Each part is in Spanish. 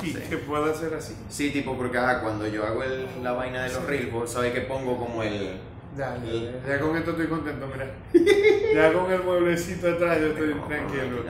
Sí. que pueda ser así. Sí, tipo, porque ajá, cuando yo hago el- la vaina de los reels, vos sabés que pongo como el... Ya, ya, con esto estoy contento, mira. Ya con el mueblecito atrás yo estoy tranquilo.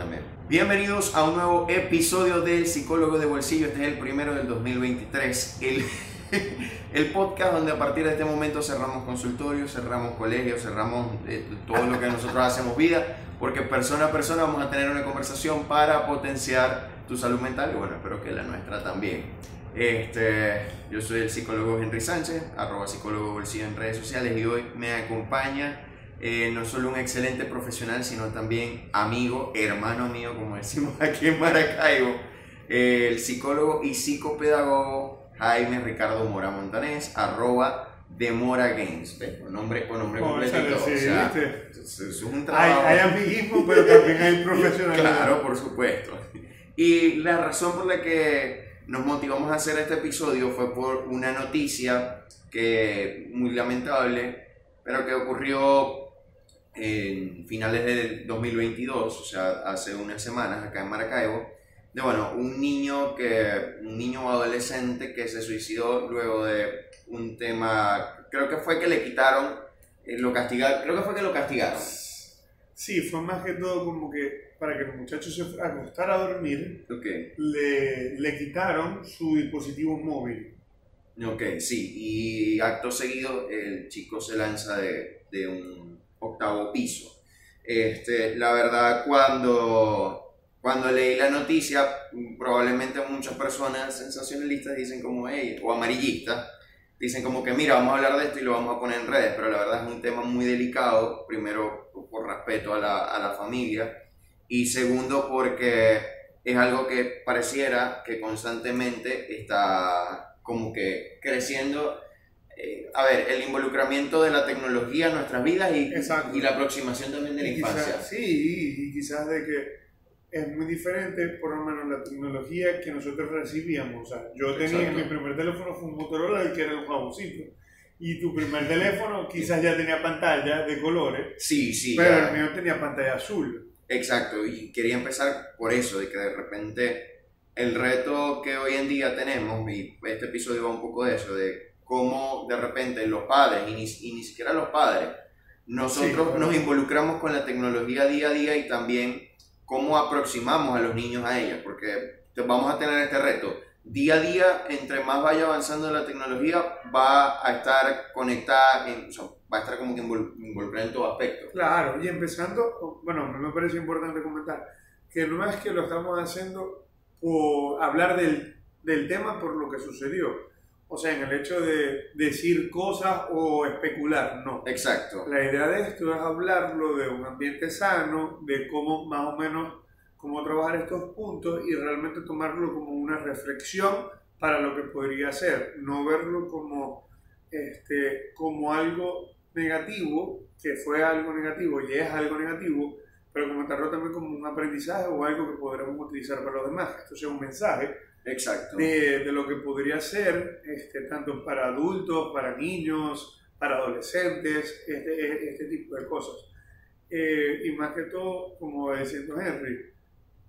Bienvenidos a un nuevo episodio del Psicólogo de Bolsillo. Este es el primero del 2023. El, el podcast donde a partir de este momento cerramos consultorios, cerramos colegios, cerramos eh, todo lo que nosotros hacemos vida, porque persona a persona vamos a tener una conversación para potenciar tu salud mental y bueno, espero que la nuestra también. Este, yo soy el psicólogo Henry Sánchez, arroba psicólogo bolsillo en redes sociales y hoy me acompaña eh, no solo un excelente profesional, sino también amigo, hermano mío, como decimos aquí en Maracaibo, eh, el psicólogo y psicopedagogo Jaime Ricardo Mora Montanés, arroba de Mora Games, ¿ves? Con nombre, con nombre completo o sea, es, un Hay, trabajo. hay amiguismo, pero también hay profesionalidad. Claro, por supuesto. Y la razón por la que nos motivamos a hacer este episodio fue por una noticia que muy lamentable, pero que ocurrió en finales del 2022, o sea, hace unas semanas acá en Maracaibo, de bueno, un niño que un niño adolescente que se suicidó luego de un tema, creo que fue que le quitaron eh, lo castigaron, creo que fue que lo castigaron. Sí, fue más que todo como que para que el muchacho se acostara a dormir, Ok. le, le quitaron su dispositivo móvil. Ok, sí, y acto seguido el chico se lanza de, de un octavo piso. Este, la verdad, cuando, cuando leí la noticia, probablemente muchas personas sensacionalistas dicen como, hey, o amarillistas, dicen como que, mira, vamos a hablar de esto y lo vamos a poner en redes, pero la verdad es un tema muy delicado, primero por respeto a la, a la familia, y segundo porque es algo que pareciera que constantemente está como que creciendo. eh, a ver, el involucramiento de la tecnología en nuestras vidas y, y la aproximación también de la Y infancia. quizás, sí, y quizás de que es muy diferente, por lo menos la tecnología que nosotros recibíamos. O sea, yo tenía, Exacto. mi primer teléfono fue un Motorola, el que era un babocito. Y tu primer teléfono quizás ya tenía pantalla de colores, Sí, sí, pero ya. el mío tenía pantalla azul. Exacto, y quería empezar por eso, de que de repente el reto que hoy en día tenemos, y este episodio va un poco de eso, de cómo de repente los padres, y ni, y ni siquiera los padres, nosotros Sí, claro. nos involucramos con la tecnología día a día y también cómo aproximamos a los niños a ella, porque vamos a tener este reto. Día a día, entre más vaya avanzando la tecnología, va a estar conectada, en- o sea, va a estar como que invol- involucrada en todo aspecto. Claro, y empezando, bueno, me parece importante comentar que no es que lo estamos haciendo por hablar del, del tema por lo que sucedió. O sea, en el hecho de decir cosas o especular, no. Exacto. La idea de esto es hablarlo de un ambiente sano, de cómo más o menos, cómo trabajar estos puntos y realmente tomarlo como una reflexión para lo que podría ser, no verlo como, este, como algo negativo, que fue algo negativo y es algo negativo, pero comentarlo también como un aprendizaje o algo que podremos utilizar para los demás, esto sea un mensaje Exacto. de, de lo que podría ser este, tanto para adultos, para niños, para adolescentes, este, este tipo de cosas. Eh, y más que todo, como diciendo Henry,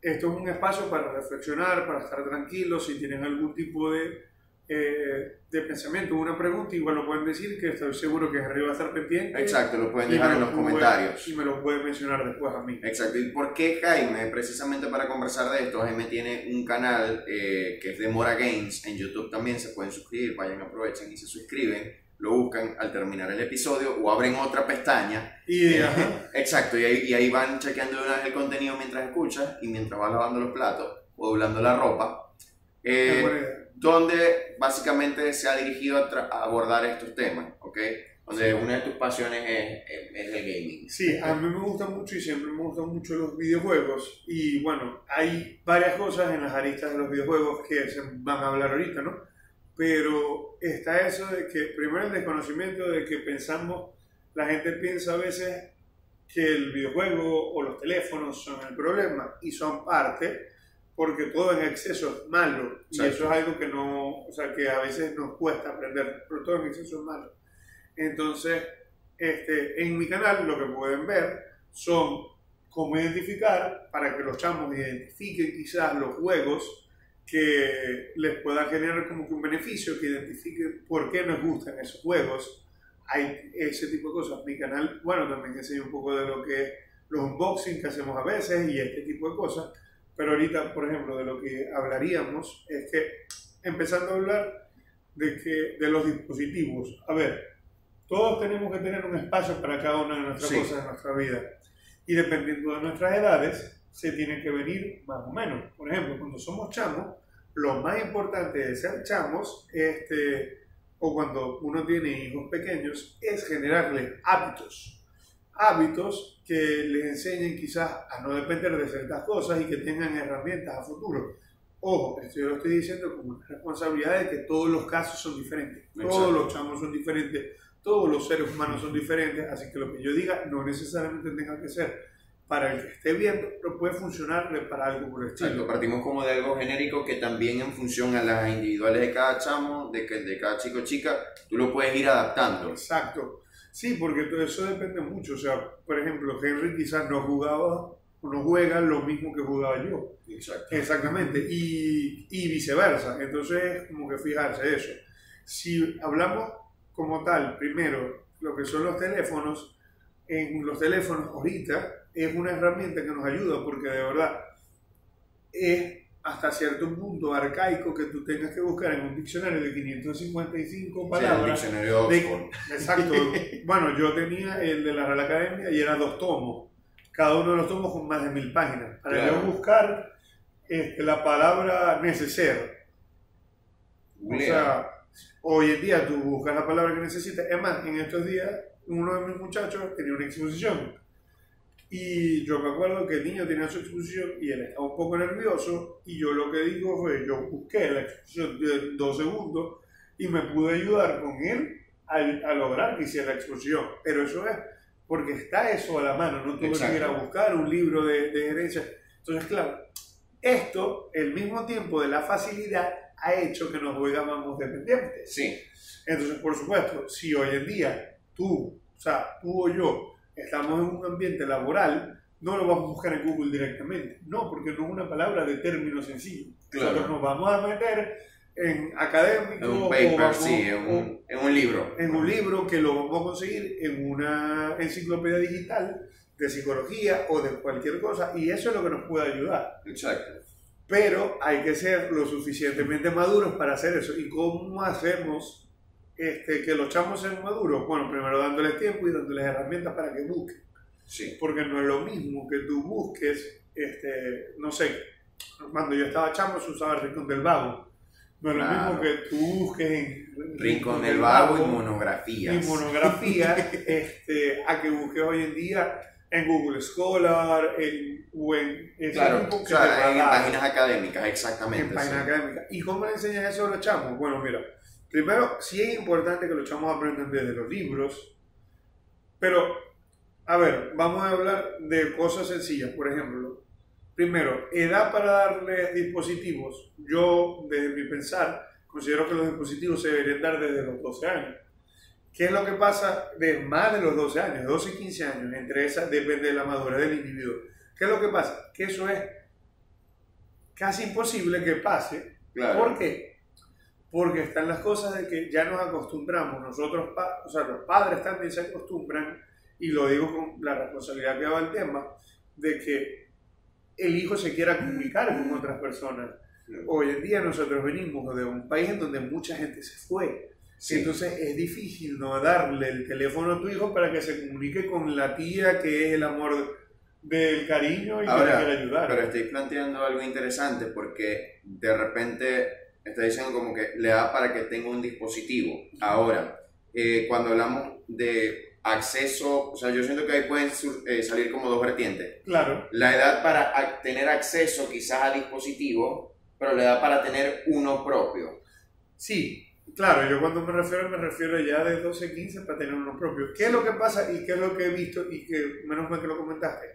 esto es un espacio para reflexionar, para estar tranquilos, si tienen algún tipo de, eh, de pensamiento, una pregunta, igual lo pueden decir, que estoy seguro que Henry va a estar pendiente. Exacto, lo pueden dejar en lo los puede- comentarios. Y me lo pueden mencionar después a mí. Exacto. ¿Y por qué Jaime? Precisamente para conversar de esto, Jaime tiene un canal eh, que es de Mora Games en YouTube también, se pueden suscribir, vayan, aprovechen y se suscriben, lo buscan al terminar el episodio o abren otra pestaña. Y, ajá, Exacto, y ahí, y ahí van chequeando de una vez el contenido mientras escuchas y mientras vas lavando los platos o doblando la ropa. Eh, donde básicamente se ha dirigido a, a abordar estos temas, ¿ok? Donde una de tus pasiones es, es- es el gaming. Sí, a mí me gustan mucho y siempre me gustan mucho los videojuegos. Y bueno, hay varias cosas en las aristas de los videojuegos que se van a hablar ahorita, ¿no? Pero está eso de que, primero el desconocimiento de que pensamos, la gente piensa a veces que el videojuego o los teléfonos son el problema y son parte, porque todo en exceso es malo. Y Exacto. eso es algo que no, o sea, que a veces nos cuesta aprender, pero todo en exceso es malo. Entonces, este, en mi canal lo que pueden ver son cómo identificar, para que los chamos identifiquen quizás los juegos que les pueda generar como que un beneficio, que identifique por qué nos gustan esos juegos. Hay ese tipo de cosas. Mi canal, bueno, también enseña un poco de lo que es los unboxing que hacemos a veces y este tipo de cosas. Pero ahorita, por ejemplo, de lo que hablaríamos es que, empezando a hablar de, que, de los dispositivos, a ver, todos tenemos que tener un espacio para cada una de nuestras Sí. cosas en nuestra vida. Y dependiendo de nuestras edades, se tiene que venir más o menos. Por ejemplo, cuando somos chamos, lo más importante de ser chamos, este, o cuando uno tiene hijos pequeños, es generarles hábitos. Hábitos que les enseñen quizás a no depender de ciertas cosas y que tengan herramientas a futuro. Ojo, esto yo lo estoy diciendo como una responsabilidad de que todos los casos son diferentes. Exacto. Todos los chamos son diferentes, todos los seres humanos son diferentes, así que lo que yo diga no necesariamente tenga que ser para el que esté viendo, pero puede funcionarle para algo por el estilo. Exacto, partimos como de algo genérico que también en función a las individuales de cada chamo, de, que, de cada chico o chica, tú lo puedes ir adaptando. Exacto. Sí, porque todo eso depende mucho. O sea, por ejemplo, Henry quizás no jugaba o no juega lo mismo que jugaba yo. Exacto. Exactamente. Y, y viceversa. Entonces, como que fijarse eso. Si hablamos como tal, primero, lo que son los teléfonos, en los teléfonos ahorita es una herramienta que nos ayuda porque de verdad es hasta cierto punto arcaico que tú tengas que buscar en un diccionario de 555 Sí, el palabras diccionario de de- Oxford. exacto. bueno, yo tenía el de la Real Academia y era dos tomos. Cada uno de los tomos con más de mil páginas. Para Claro. yo buscar este, la palabra neceser. O sea, hoy en día tú buscas la palabra que necesitas. Es más, en estos días uno de mis muchachos tenía una exposición. Y yo me acuerdo que el niño tenía su exposición y él estaba un poco nervioso. Y yo lo que digo fue: yo busqué la exposición de dos segundos y me pude ayudar con él a, a lograr que hiciera la exposición. Pero eso es porque está eso a la mano, no tuve que ir a buscar un libro de, de gerencia. Entonces, claro, esto, el mismo tiempo de la facilidad, ha hecho que nos volvamos dependientes. Sí, Entonces, por supuesto, si hoy en día tú, o sea, tú o yo, estamos en un ambiente laboral, no lo vamos a buscar en Google directamente. No, porque no es una palabra de término sencillo. Claro. Nosotros nos vamos a meter en académico en un o paper, vamos- sí, en o- un, en un libro. en un libro que lo vamos a conseguir en una enciclopedia digital de psicología o de cualquier cosa y eso es lo que nos puede ayudar. Exacto. Pero hay que ser lo suficientemente maduros para hacer eso. ¿Y cómo hacemos este, que los chamos sean maduros? Bueno, primero dándoles tiempo y dándoles herramientas para que busquen. Sí, Porque no es lo mismo que tú busques, este, no sé, cuando yo estaba chamo se usaba el Rincón del Vago. No es lo Claro. mismo que tú busques en Rincón del Vago y monografías. y monografía este, a que busques hoy en día en Google Scholar en, o en ese Claro, o sea, en dar, páginas académicas, exactamente. en páginas sí. académicas. ¿Y cómo le enseñas eso a los chamos? Bueno, mira, primero sí es importante que los chamos aprendan desde los libros, pero, a ver, vamos a hablar de cosas sencillas, por ejemplo. Primero, edad para darles dispositivos. Yo, desde mi pensar, considero que los dispositivos se deberían dar desde los 12 años. ¿Qué es lo que pasa de más de los 12 años, 12 y 15 años? Entre esas depende de la madurez del individuo. ¿Qué es lo que pasa? Que eso es casi imposible que pase. Claro. ¿Por qué? Porque están las cosas de que ya nos acostumbramos, nosotros, o sea, los padres también se acostumbran, y lo digo con la responsabilidad que va el tema, de que el hijo se quiera comunicar con otras personas. Hoy en día nosotros venimos de un país en donde mucha gente se fue. Sí. Entonces es difícil no darle el teléfono a tu hijo para que se comunique con la tía que es el amor del cariño y que Ahora, le quiere ayudar. Pero estoy planteando algo interesante porque de repente está diciendo como que le da para que tenga un dispositivo. Ahora, eh, cuando hablamos de acceso, o sea, yo siento que ahí pueden sur- eh, salir como dos vertientes. Claro, La edad para tener acceso quizás a dispositivos, pero la edad para tener uno propio. sí, claro, yo cuando me refiero me refiero ya de 12, 15 para tener uno propio. ¿Qué es lo que pasa y qué es lo que he visto y que menos mal que lo comentaste?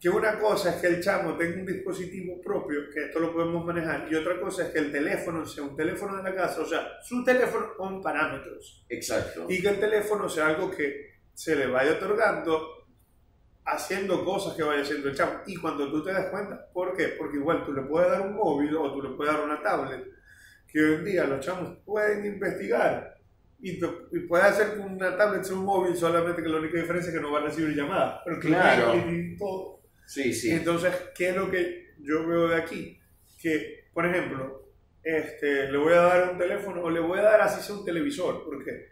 Que una cosa es que el chamo tenga un dispositivo propio, que esto lo podemos manejar, y otra cosa es que el teléfono sea un teléfono de la casa, o sea, su teléfono con parámetros. Exacto. y que el teléfono sea algo que se le vaya otorgando haciendo cosas que vaya haciendo el chamo. Y cuando tú te das cuenta, ¿por qué? Porque igual tú le puedes dar un móvil o tú le puedes dar una tablet, que hoy en día los chamos pueden investigar y, y puedes hacer con una tablet un móvil, solamente que la única diferencia es que no va a recibir llamadas. Pero Claro. y todo. Sí, sí. Entonces, ¿qué es lo que yo veo de aquí? Que, por ejemplo, este, le voy a dar un teléfono o le voy a dar así sea un televisor, porque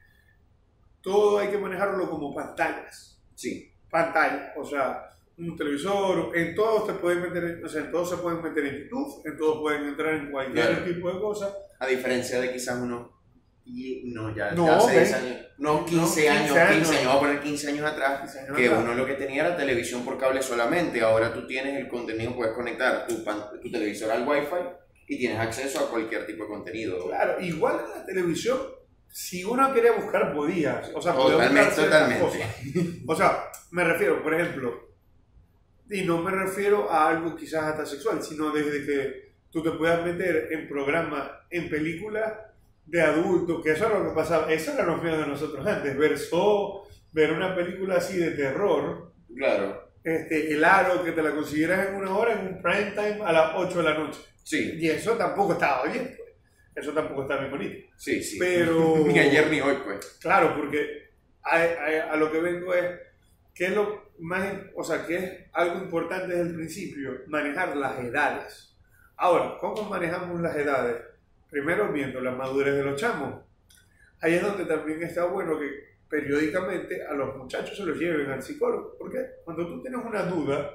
todo hay que manejarlo como pantallas. Sí, Pantalla, o sea, un televisor, en todos te pueden meter, o sea, en todos se pueden meter en YouTube, en todos pueden entrar en cualquier Claro. tipo de cosa. a diferencia de quizás unos. Y no, ya, No, ya hace ve. 10 años. No, No, 15 15 años, 15 años. Vamos a poner 15 años atrás. 15 años Que atrás. uno lo que tenía era televisión por cable solamente. Ahora tú tienes el contenido, puedes conectar tu, pan- tu televisor al Wi-Fi y tienes acceso a cualquier tipo de contenido. Claro, igual en la televisión, si uno quería buscar, podía. O sea, Totalmente, totalmente. cosas. O sea, me refiero, por ejemplo, y no me refiero a algo quizás hasta sexual, sino desde que tú te puedas meter en programas, en películas de adultos, que eso es lo que pasaba, eso era lo de nosotros antes, ver Saw, ver una película así de terror, Claro, este, el aro, que te la consiguieras en una hora, en un prime time a las 8 de la noche. sí, Y eso tampoco estaba bien, pues. Eso tampoco estaba bien bonito. sí, sí. Pero... Ni ayer ni hoy, pues. Claro, porque a, a- a lo que vengo es, ¿qué es lo más, o sea, que es algo importante desde el principio? Manejar las edades. Ahora, ¿cómo manejamos las edades? Primero viendo la madurez de los chamos. Ahí es donde también está bueno que periódicamente a los muchachos se los lleven al psicólogo. Porque cuando tú tienes una duda,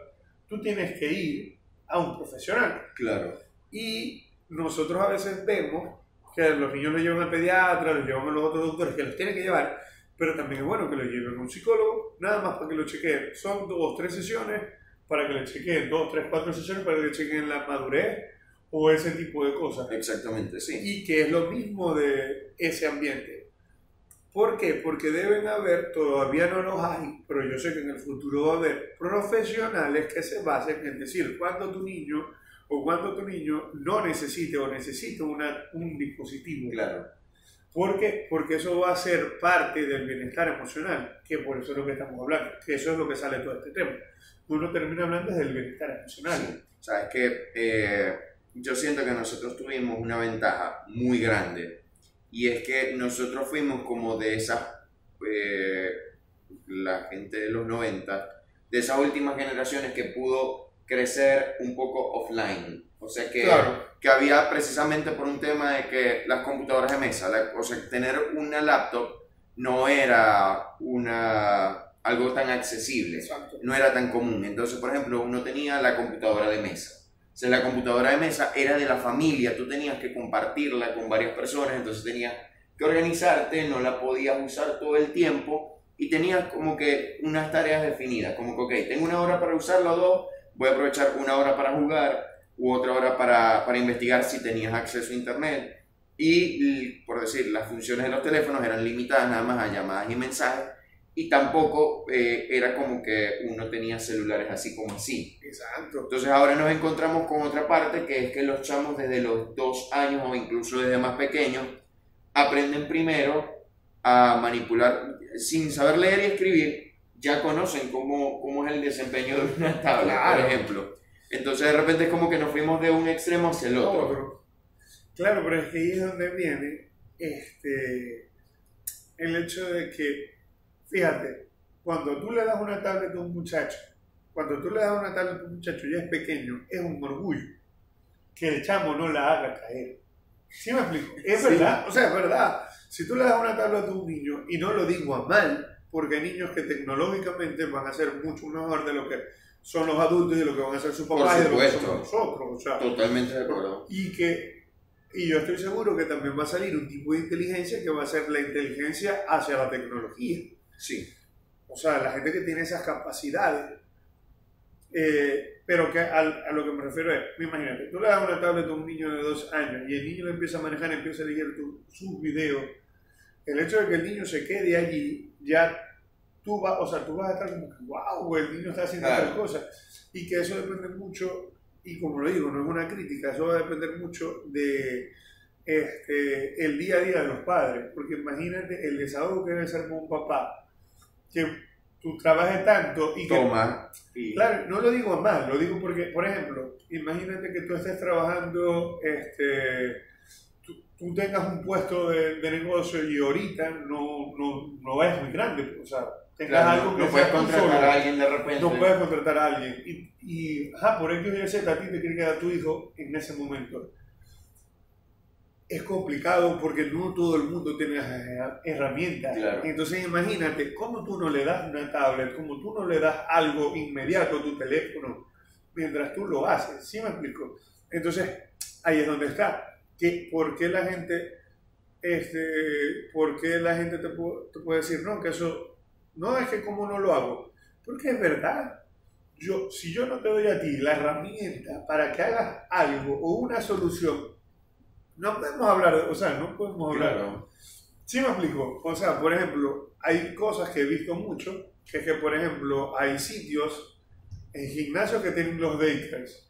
tú tienes que ir a un profesional. Claro. Y nosotros a veces vemos que los niños los llevan al pediatra, los llevan a los otros doctores que los tienen que llevar, pero también es bueno que los lleven a un psicólogo, nada más para que lo chequeen. Son dos, tres sesiones para que le chequeen, dos, tres, cuatro sesiones para que le chequeen la madurez o ese tipo de cosas. Exactamente, sí. Y que es lo mismo de ese ambiente. ¿Por qué? Porque deben haber, todavía no los hay, pero yo sé que en el futuro va a haber profesionales que se basen en decir cuando tu niño o cuando tu niño no necesite o necesita una, un dispositivo. Claro. ¿Por qué? Porque eso va a ser parte del bienestar emocional, que por eso es lo que estamos hablando, que eso es lo que sale todo este tema. Uno termina hablando del bienestar emocional. Sí. Sabes que eh, yo siento que nosotros tuvimos una ventaja muy grande y es que nosotros fuimos como de esas, eh, la gente de los 90, de esas últimas generaciones que pudo crecer un poco offline. O sea que, Claro. que había precisamente por un tema de que las computadoras de mesa, la- o sea, tener una laptop no era una, algo tan accesible Exacto. no era tan común. Entonces, por ejemplo, uno tenía la computadora de mesa. O sea, la computadora de mesa era de la familia, tú tenías que compartirla con varias personas, entonces tenías que organizarte, no la podías usar todo el tiempo y tenías como que unas tareas definidas, como que, ok, tengo una hora para usarla o dos, voy a aprovechar una hora para jugar u otra hora para, para investigar si tenías acceso a internet. Y, por decir, las funciones de los teléfonos eran limitadas nada más a llamadas y mensajes y tampoco eh, era como que uno tenía celulares así como así. Exacto. Entonces ahora nos encontramos con otra parte que es que los chamos desde los dos años o incluso desde más pequeños aprenden primero a manipular sin saber leer y escribir, ya conocen cómo, cómo es el desempeño de una tabla, Claro. por ejemplo. Entonces de repente es como que nos fuimos de un extremo hacia el otro. Otro. Claro, pero es que ahí es donde viene este, el hecho de que, fíjate, cuando tú le das una tablet a un muchacho, cuando tú le das una tablet a un muchacho ya es pequeño, es un orgullo que el chamo no la haga caer. ¿Sí me explico? Es Sí. verdad, o sea, es verdad. Si tú le das una tablet a un niño, y no lo digo a mal, porque hay niños que tecnológicamente van a ser mucho mejor de lo que son los adultos y de lo que van a ser sus papás y de lo que somos nosotros. O sea, Totalmente de acuerdo. y que y yo estoy seguro que también va a salir un tipo de inteligencia que va a ser la inteligencia hacia la tecnología. Sí, O sea, la gente que tiene esas capacidades. Eh, pero que al- a, lo que me refiero es, imagínate, tú le das una tablet a un niño de dos años y el niño lo empieza a manejar, empieza a leer tu- sus videos. El hecho de que el niño se quede allí, ya tú vas, o sea, tú vas a estar como wow, el niño está haciendo Claro. tal cosa. Y que eso depende mucho, y como lo digo, no es una crítica, eso va a depender mucho de este, el día a día de los padres. Porque imagínate el desahogo que debe ser con un papá, que tú trabajes tanto y que... Toma. Y... Claro, no lo digo mal, lo digo porque, por ejemplo, imagínate que tú estés trabajando, este, tú, tú tengas un puesto de, de negocio y ahorita no, no, no es muy grande, o sea, tengas Claro, algo no, que no puedes contratar solo. a alguien de repente. No puedes contratar a alguien. Y, y ajá, por X y Z, a ti te quiere quedar tu hijo en ese momento. Es complicado porque no todo el mundo tiene las herramientas. Claro. Entonces imagínate, cómo tú no le das una tablet, cómo tú no le das algo inmediato a tu teléfono mientras tú lo haces. ¿Sí me explico? Entonces, ahí es donde está. Que, ¿Por qué la gente, este, por qué la gente te, te puede decir, no, que eso, no es que como no lo hago? Porque es verdad. Yo, si yo no te doy a ti la herramienta para que hagas algo o una solución, no podemos hablar, de- o sea, no podemos hablar. Claro. Sí me explico. O sea, por ejemplo, hay cosas que he visto mucho, que es que, por ejemplo, hay sitios en gimnasios que tienen los daycares.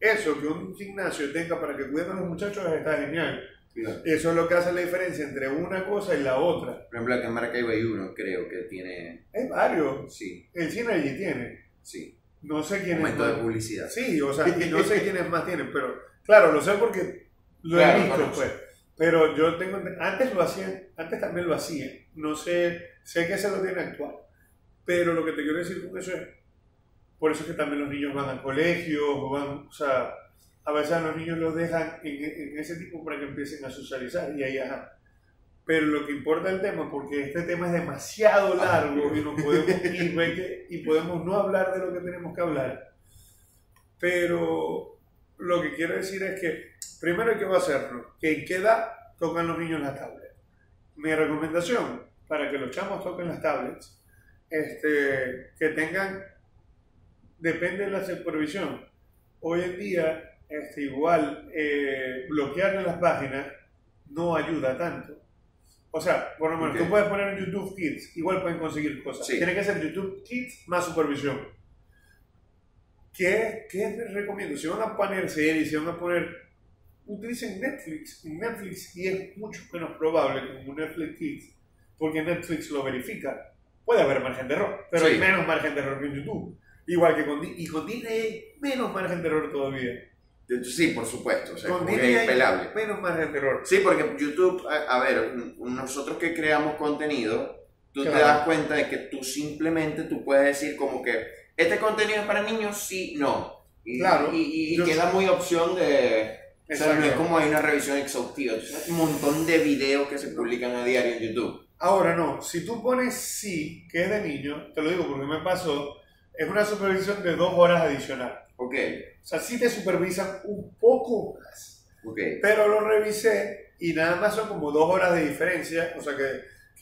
Eso, que un gimnasio tenga para que cuiden a los muchachos está genial. Claro. Eso es lo que hace la diferencia entre una cosa y la otra. Por ejemplo, acá en Maracaibo hay uno, creo, que tiene... Hay varios. Sí, El cine allí tiene. sí. No sé quién es Momento de más. publicidad. Sí, o sea, no sé quiénes más tienen, pero claro, lo sé porque lo Claro, he visto, pues. Pero yo tengo, antes lo hacían, antes también lo hacían. No sé, sé que se lo tiene actual. Pero lo que te quiero decir con eso es, por eso es que también los niños van al colegio, o van, o sea, a veces a los niños los dejan en, en ese tipo para que empiecen a socializar y ahí, ajá. Pero lo que importa el tema, porque este tema es demasiado largo y, nos podemos, y, y podemos no hablar de lo que tenemos que hablar. Pero lo que quiero decir es que primero hay que hacerlo. Que en qué edad tocan los niños las tablets. Mi recomendación para que los chamos toquen las tablets, este, que tengan, depende de la supervisión. Hoy en día, este, igual, eh, bloquearle las páginas no ayuda tanto. O sea, por lo menos Ok. tú puedes poner en YouTube Kids, igual pueden conseguir cosas. Sí. Tiene que ser YouTube Kids más supervisión. ¿Qué, ¿Qué les recomiendo? Si van a poner series, si van a poner. Utilicen Netflix. Netflix, y es mucho menos probable como Netflix Kids, porque Netflix lo verifica. Puede haber margen de error, pero Sí. hay menos margen de error que en YouTube. Igual que con, y con Disney hay menos margen de error todavía. Sí, por supuesto. O sea, con que Disney es hay menos margen de error. Sí, porque YouTube, a, a ver, nosotros que creamos contenido, tú te Claro. das cuenta de que tú simplemente tú puedes decir como que este contenido es para niños, sí, no. Y, Claro. Y, y Yo- queda muy opción de... O sea, no es como hay una revisión exhaustiva. Entonces, hay un montón de videos que se publican a diario en YouTube. Ahora no, si tú pones sí, que es de niño, te lo digo porque me pasó, es una supervisión de dos horas adicional. Ok, O sea, sí te supervisan un poco más. ok. Pero lo revisé y nada más son como dos horas de diferencia. O sea que,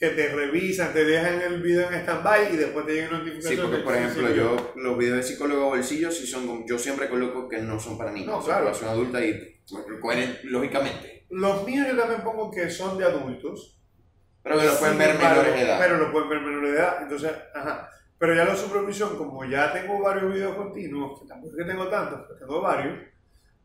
que te revisan, te dejan el video en stand-by y después te llegan notificaciones. Sí, porque por ejemplo, yo los videos de psicólogo bolsillo sí son yo siempre coloco que no son para niños, No, claro. población adulta y pues, lógicamente. Los míos yo también pongo que son de adultos. Pero que lo pueden ver menores de edad. Pero lo pueden ver menores de edad. Entonces, ajá. Pero ya la supervisión, como ya tengo varios videos continuos, que tampoco es que tengo tantos, pero tengo varios,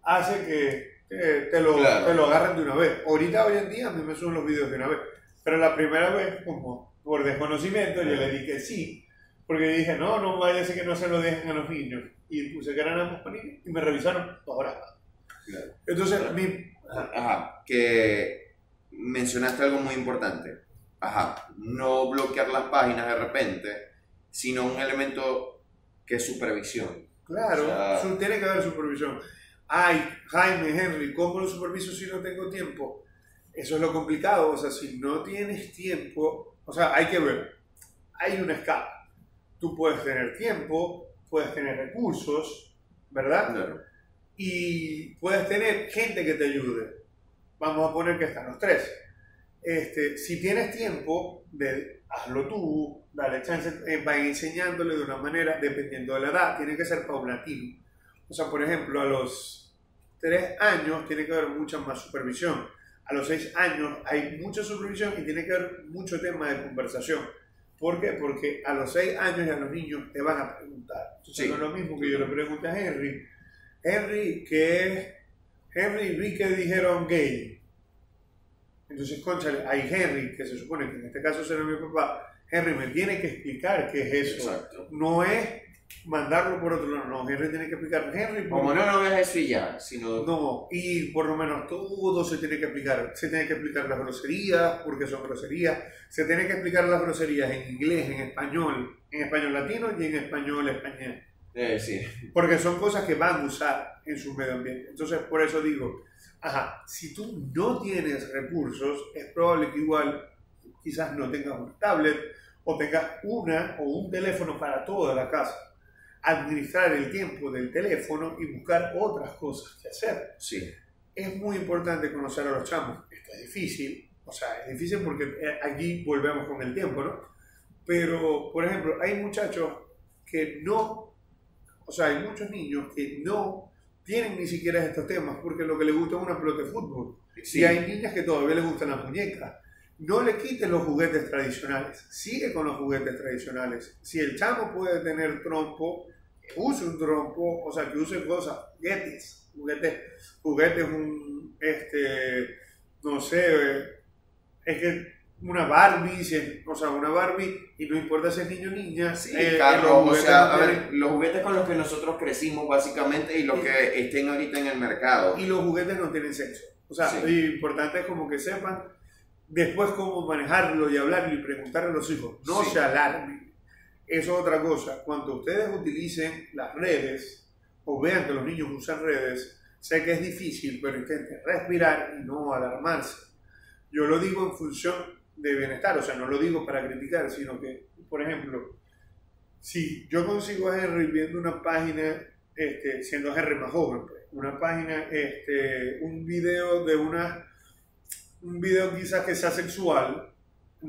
hace que, que te, lo, Claro. te lo agarren de una vez. Ahorita, hoy en día, a mí me suben los videos de una vez. Pero la primera vez, como por desconocimiento, yo le dije sí. Porque dije, no, no vaya a ser que no se lo dejen a los niños. Y puse que eran ambos para niños y me revisaron dos horas. Claro. Entonces, mi, ajá, Ajá, que mencionaste algo muy importante. Ajá, no bloquear las páginas de repente, sino un elemento que es supervisión. Claro, O sea- tiene que haber supervisión. Ay, Jaime, Henry, ¿cómo lo superviso si no tengo tiempo? Eso es lo complicado, o sea, si no tienes tiempo, o sea, hay que ver, hay una escala. Tú puedes tener tiempo, puedes tener recursos, ¿verdad? Claro. Y puedes tener gente que te ayude. Vamos a poner que están los tres. Este, si tienes tiempo, de, hazlo tú, dale chance, eh, va enseñándole de una manera, dependiendo de la edad, tiene que ser paulatino. O sea, por ejemplo, a los tres años tiene que haber mucha más supervisión. A los seis años hay mucha supervisión y tiene que haber mucho tema de conversación. ¿Por qué? Porque a los seis años y a los niños te van a preguntar. Entonces, Sí. no es lo mismo que yo le pregunte a Henry. Henry, ¿qué es? Henry, vi que dijeron gay. Entonces, conchale, hay Henry, que se supone que en este caso será mi papá, Henry me tiene que explicar qué es eso. Exacto. No es mandarlo por otro lado, no, Henry tiene que explicar. Henry, Como no lo veas eso y ya, sino... no, y por lo menos todo se tiene que explicar. Se tiene que explicar las groserías, porque son groserías. Se tiene que explicar las groserías en inglés, en español, en español latino y en español español. Eh, sí. Porque son cosas que van a usar en su medio ambiente. Entonces, por eso digo, ajá, si tú no tienes recursos, es probable que igual quizás no tengas una tablet o tengas una o un teléfono para toda la casa. Administrar el tiempo del teléfono y buscar otras cosas que hacer. Sí. Es muy importante conocer a los chamos. Esto es difícil, o sea, es difícil porque eh, aquí volvemos con el tiempo, ¿no? Pero, por ejemplo, hay muchachos que no, o sea, hay muchos niños que no tienen ni siquiera estos temas porque lo que les gusta es una pelota de fútbol. Sí. Y hay niñas que todavía les gustan las muñecas. No le quites los juguetes tradicionales. Sigue con los juguetes tradicionales. Si el chamo puede tener trompo, use un trompo, o sea, que use cosas, juguetes, juguetes, juguetes, un, este, no sé, eh, es que una Barbie, si o sea, una Barbie, y no importa si es niño o niña, Sí, eh, carros, los o sea, a ver, los juguetes con los que nosotros crecimos básicamente y los que estén ahorita en el mercado. y los juguetes no tienen sexo. O sea, Sí. lo importante es como que sepan después cómo manejarlo y hablarlo y preguntarle a los hijos. No Sí. se alarmen. Eso es otra cosa. Cuando ustedes utilicen las redes o vean que los niños usan redes, sé que es difícil, pero intenten respirar y no alarmarse. Yo lo digo en función de bienestar, o sea, no lo digo para criticar, sino que, por ejemplo, si yo consigo a Henry viendo una página, este, siendo Henry más joven, pues, una página, este, un video de una, un video quizás que sea sexual,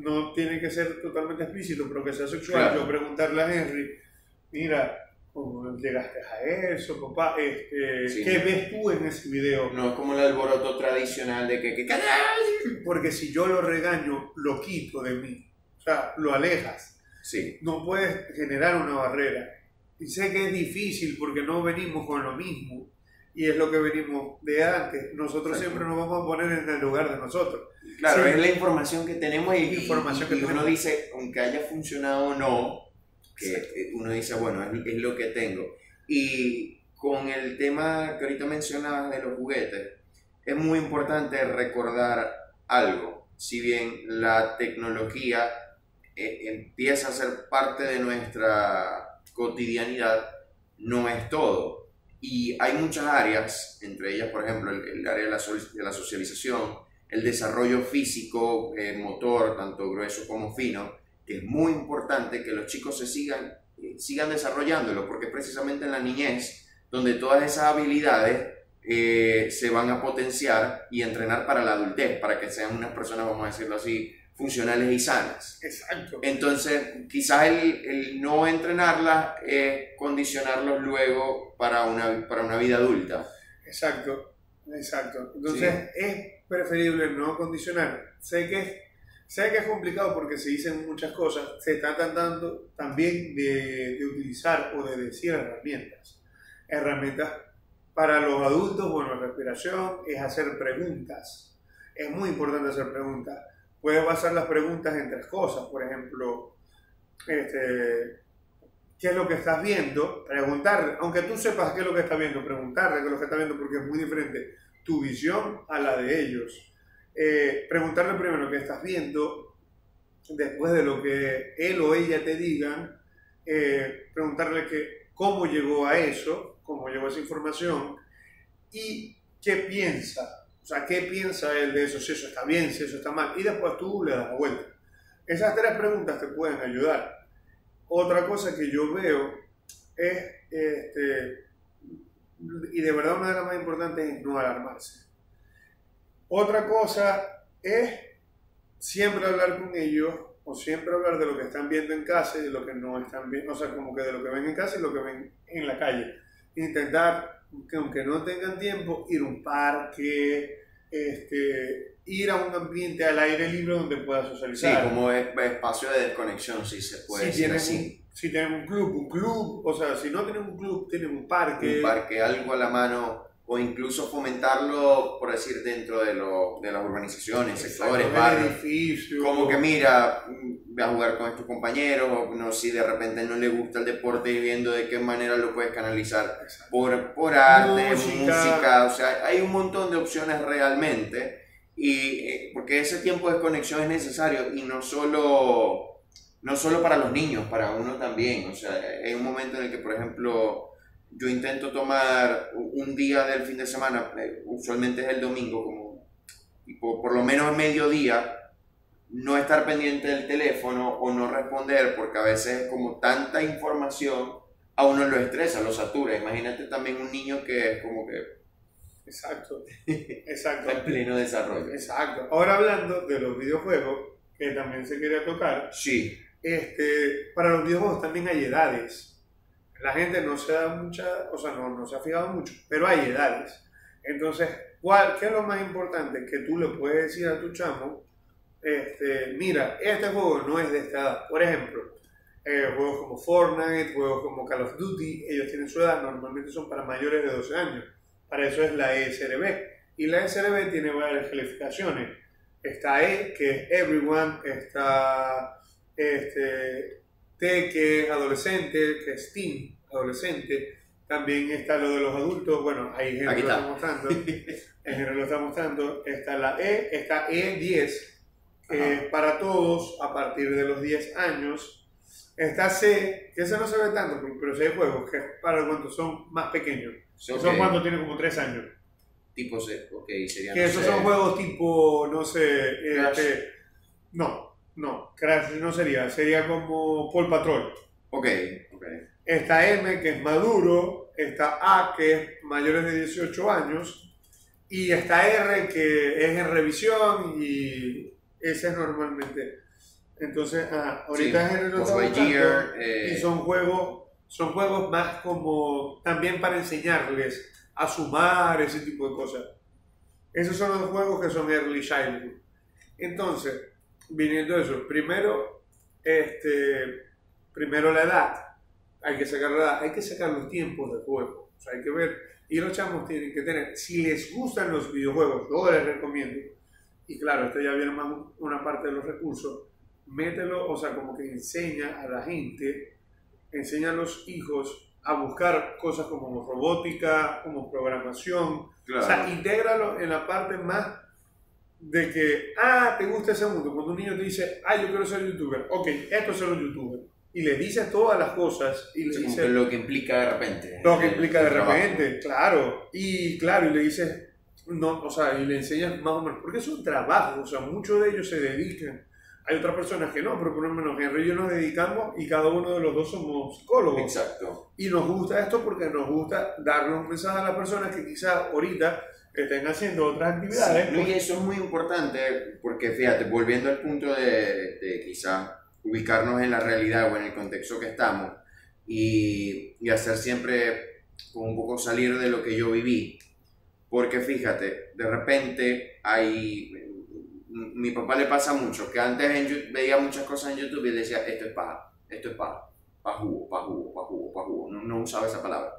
no tiene que ser totalmente explícito, pero que sea sexual, Claro. yo preguntarle a Henry, mira, ¿cómo llegaste a eso, papá? Este, Sí. ¿Qué ves tú en ese video? No es como el alboroto tradicional de que, que Porque si yo lo regaño, lo quito de mí, o sea, lo alejas. Sí, no puedes generar una barrera. Y sé que es difícil porque no venimos con lo mismo. Y es lo que venimos de antes. Nosotros Exacto. siempre nos vamos a poner en el lugar de nosotros. claro, Sí. es la información que tenemos y, y- Información que y uno tenemos. dice, aunque haya funcionado o no, que eh, uno dice, bueno, es, es lo que tengo. Y con el tema que ahorita mencionabas de los juguetes, es muy importante recordar algo. Si bien la tecnología eh, empieza a ser parte de nuestra cotidianidad, no es todo. Y hay muchas áreas, entre ellas, por ejemplo, el, área de la, de la socialización, el desarrollo físico, eh, motor, tanto grueso como fino, que es muy importante que los chicos se sigan, eh, sigan desarrollándolo, porque precisamente en la niñez donde todas esas habilidades eh, se van a potenciar y entrenar para la adultez, para que sean unas personas, vamos a decirlo así, funcionales y sanas. Exacto. Entonces, quizás el, el no entrenarlas es condicionarlos luego para una, para una vida adulta. Exacto. Exacto. Entonces es preferible no condicionar. Sé que, es- sé que es complicado porque se dicen muchas cosas. Se está tratando también de, de utilizar o de decir herramientas. Herramientas para los adultos, bueno, respiración es hacer preguntas. Es muy importante hacer preguntas. Puedes basar las preguntas en tres cosas. Por ejemplo, este, ¿qué es lo que estás viendo? Preguntarle, aunque tú sepas qué es lo que estás viendo, preguntarle qué es lo que estás viendo porque es muy diferente tu visión a la de ellos. Eh, preguntarle primero qué estás viendo, después de lo que él o ella te digan, eh, preguntarle que, cómo llegó a eso, cómo llegó a esa información y qué piensa. O sea, qué piensa él de eso, si eso está bien, si eso está mal. Y después tú le das la vuelta. Esas tres preguntas te pueden ayudar. Otra cosa que yo veo es, este, y de verdad una de las más importantes es no alarmarse. Otra cosa es siempre hablar con ellos o siempre hablar de lo que están viendo en casa y de lo que no están viendo, o sea, como que de lo que ven en casa y lo que ven en la calle. Intentar, que aunque no tengan tiempo, ir a un parque, este, ir a un ambiente al aire libre donde puedas Sí, socializar. como es- espacio de desconexión, si se puede si decir tienen, así. un, si tienen un club, un club, o sea, si no tienen un club, tienen un parque. Un parque, algo a la mano o incluso fomentarlo, por decir, dentro de, lo, de las urbanizaciones, sectores, barrios. Como que mira, ve a jugar con estos compañeros, o no, si de repente no le gusta el deporte y viendo de qué manera lo puedes canalizar Exacto. por, por arte, Música. música. o sea, hay un montón de opciones realmente, y eh, porque ese tiempo de conexión es necesario y no solo, no solo para los niños, para uno también, o sea, hay un momento en el que, por ejemplo, yo intento tomar un día del fin de semana, eh, usualmente es el domingo, como y por, por lo menos mediodía, no estar pendiente del teléfono o no responder, porque a veces es como tanta información, a uno lo estresa, lo satura. Imagínate también un niño que es como que Exacto. Exacto. está en pleno desarrollo. Exacto. Ahora hablando de los videojuegos, que también se quería tocar, Sí, este, para los videojuegos también hay edades. La gente no se da mucha, o sea, no, no se ha fijado mucho, pero hay edades. Entonces, ¿cuál, ¿qué es lo más importante? Que tú le puedes decir a tu chamo, este, mira, este juego no es de esta edad. Por ejemplo, eh, juegos como Fortnite, juegos como Call of Duty, ellos tienen su edad, normalmente son para mayores de 12 años. Para eso es la ESRB. Y la ESRB tiene varias calificaciones. Está E, que es Everyone, está este, T, que es adolescente, que es teen, adolescente. También está lo de los adultos, bueno, ahí Henry lo está. mostrando. Henry lo está mostrando. Está la E, está E10, que es para todos a partir de los 10 años. Está C, que ese no se ve tanto, pero- sí hay juegos que es para cuando son más pequeños. Sí, Que Son cuando tienen como 3 años. tipo C, ok, sería Que no esos sé. son juegos tipo, no sé, este, no, no, Crash no sería, sería como Paul Patrol. Ok, ok. Está M, que es maduro, está A, que es mayores de 18 años, y está R, que es en revisión, y ese es normalmente. Entonces, ah, ahorita Sí, está Lightyear, buscando, eh, y son juegos, son juegos más como también para enseñarles a sumar, ese tipo de cosas. Esos son los juegos que son early childhood. Entonces, viniendo de eso, primero, este, primero la edad, hay que sacar la edad, hay que sacar los tiempos de juego, o sea, hay que ver, y los chamos tienen que tener, si les gustan los videojuegos, yo les recomiendo, y claro, esto ya viene más una parte de los recursos, mételo, o sea, como que enseña a la gente, enseña a los hijos a buscar cosas como robótica, como programación, claro. o sea, intégralo en la parte más de que, ah, te gusta ese mundo. Cuando un niño te dice, ah, yo quiero ser youtuber, ok, esto es ser un youtuber. Y le dices todas las cosas y le Sí, dices lo que implica de repente. lo que implica de repente, claro. Y claro, y le dices, no, o sea, y le enseñas más o menos, porque es un trabajo, o sea, muchos de ellos se dedican. Hay otras personas que no, pero por lo menos Henry y yo nos dedicamos y cada uno de los dos somos psicólogos. Exacto. Y nos gusta esto porque nos gusta darle un mensaje a las personas que quizás ahorita estén haciendo otras actividades. Sí, no, y eso es muy importante porque fíjate, volviendo al punto de, de quizás ubicarnos en la realidad o en el contexto que estamos y, y hacer siempre como un poco salir de lo que yo viví. Porque fíjate, de repente hay... Mi papá le pasa mucho, que antes en veía muchas cosas en YouTube y él decía, esto es paja, esto es paja, pa jugo, pa jugo, pa jugo, pa jugo. No, no usaba esa palabra.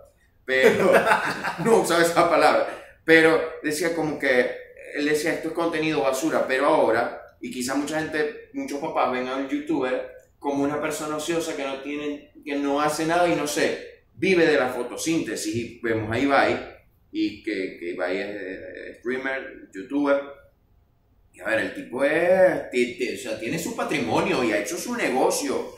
Pero, no usaba esa palabra. Pero decía como que, él decía, esto es contenido basura, pero ahora, y quizá mucha gente, muchos papás ven a un youtuber como una persona ociosa que no tiene, que no hace nada y no sé, vive de la fotosíntesis. Y vemos a Ibai, y que, que Ibai es eh, streamer, youtuber. Y a ver, el tipo es, ti- ti- o sea, tiene su patrimonio y ha hecho su negocio.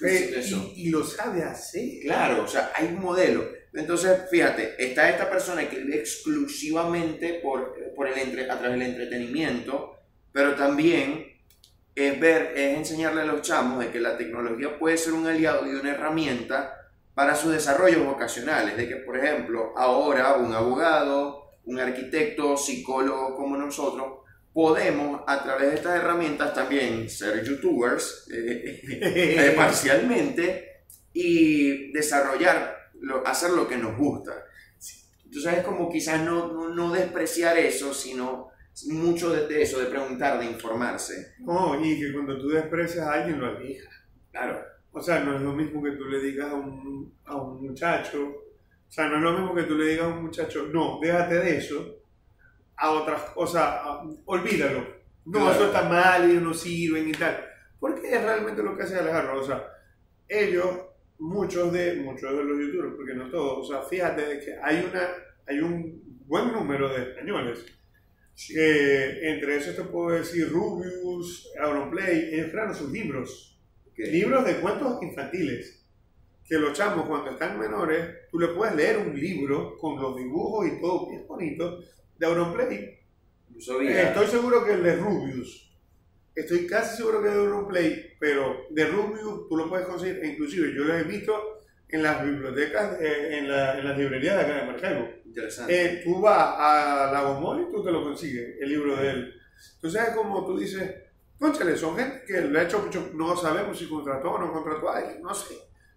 ¿Qué es Eh, eso? y, y lo sabe hacer. Claro, o sea, hay un modelo. Entonces, fíjate, está esta persona que vive exclusivamente por, el entre, a través del entretenimiento, pero también es ver, es enseñarle a los chamos de que la tecnología puede ser un aliado y una herramienta para sus desarrollos vocacionales, de que, por ejemplo, ahora un abogado, un arquitecto, psicólogo como nosotros, podemos a través de estas herramientas también ser youtubers eh, eh, parcialmente y desarrollar, lo- hacer lo que nos gusta. Entonces es como quizás no, no, no despreciar eso, sino mucho de, de eso, de preguntar, de informarse. No, y que cuando tú desprecias a alguien lo alejas. Claro. O sea, no es lo mismo que tú le digas a un, a un muchacho sea, no es lo mismo que tú le digas a un muchacho, no, déjate de eso, a otras cosas, olvídalo. No, Claro. eso está mal, ellos no sirven y tal. Porque es realmente lo que hace Alejandro. O sea, ellos, muchos de, muchos de los youtubers, porque no todos, o sea, fíjate que hay, una, hay un buen número de españoles. que entre esos te puedo decir Rubius, Auronplay, ellos crearon sus libros. Que- Libros de cuentos infantiles. Que los chamos cuando están menores, tú le puedes leer un libro con los dibujos y todo bien bonito de Auronplay. no sabía. Estoy seguro que el de Rubius. Estoy casi seguro que es de Auronplay, pero de Rubius tú lo puedes conseguir. e Inclusive yo lo he visto en las bibliotecas, eh, en, la- en las librerías de acá de Maracaibo. Interesante. Eh, tú vas a Lagos y tú te lo consigues, el libro de él. Entonces es como tú dices, conchale, son gente que lo ha hecho mucho, no sabemos si contrató o no contrató a alguien, no sé.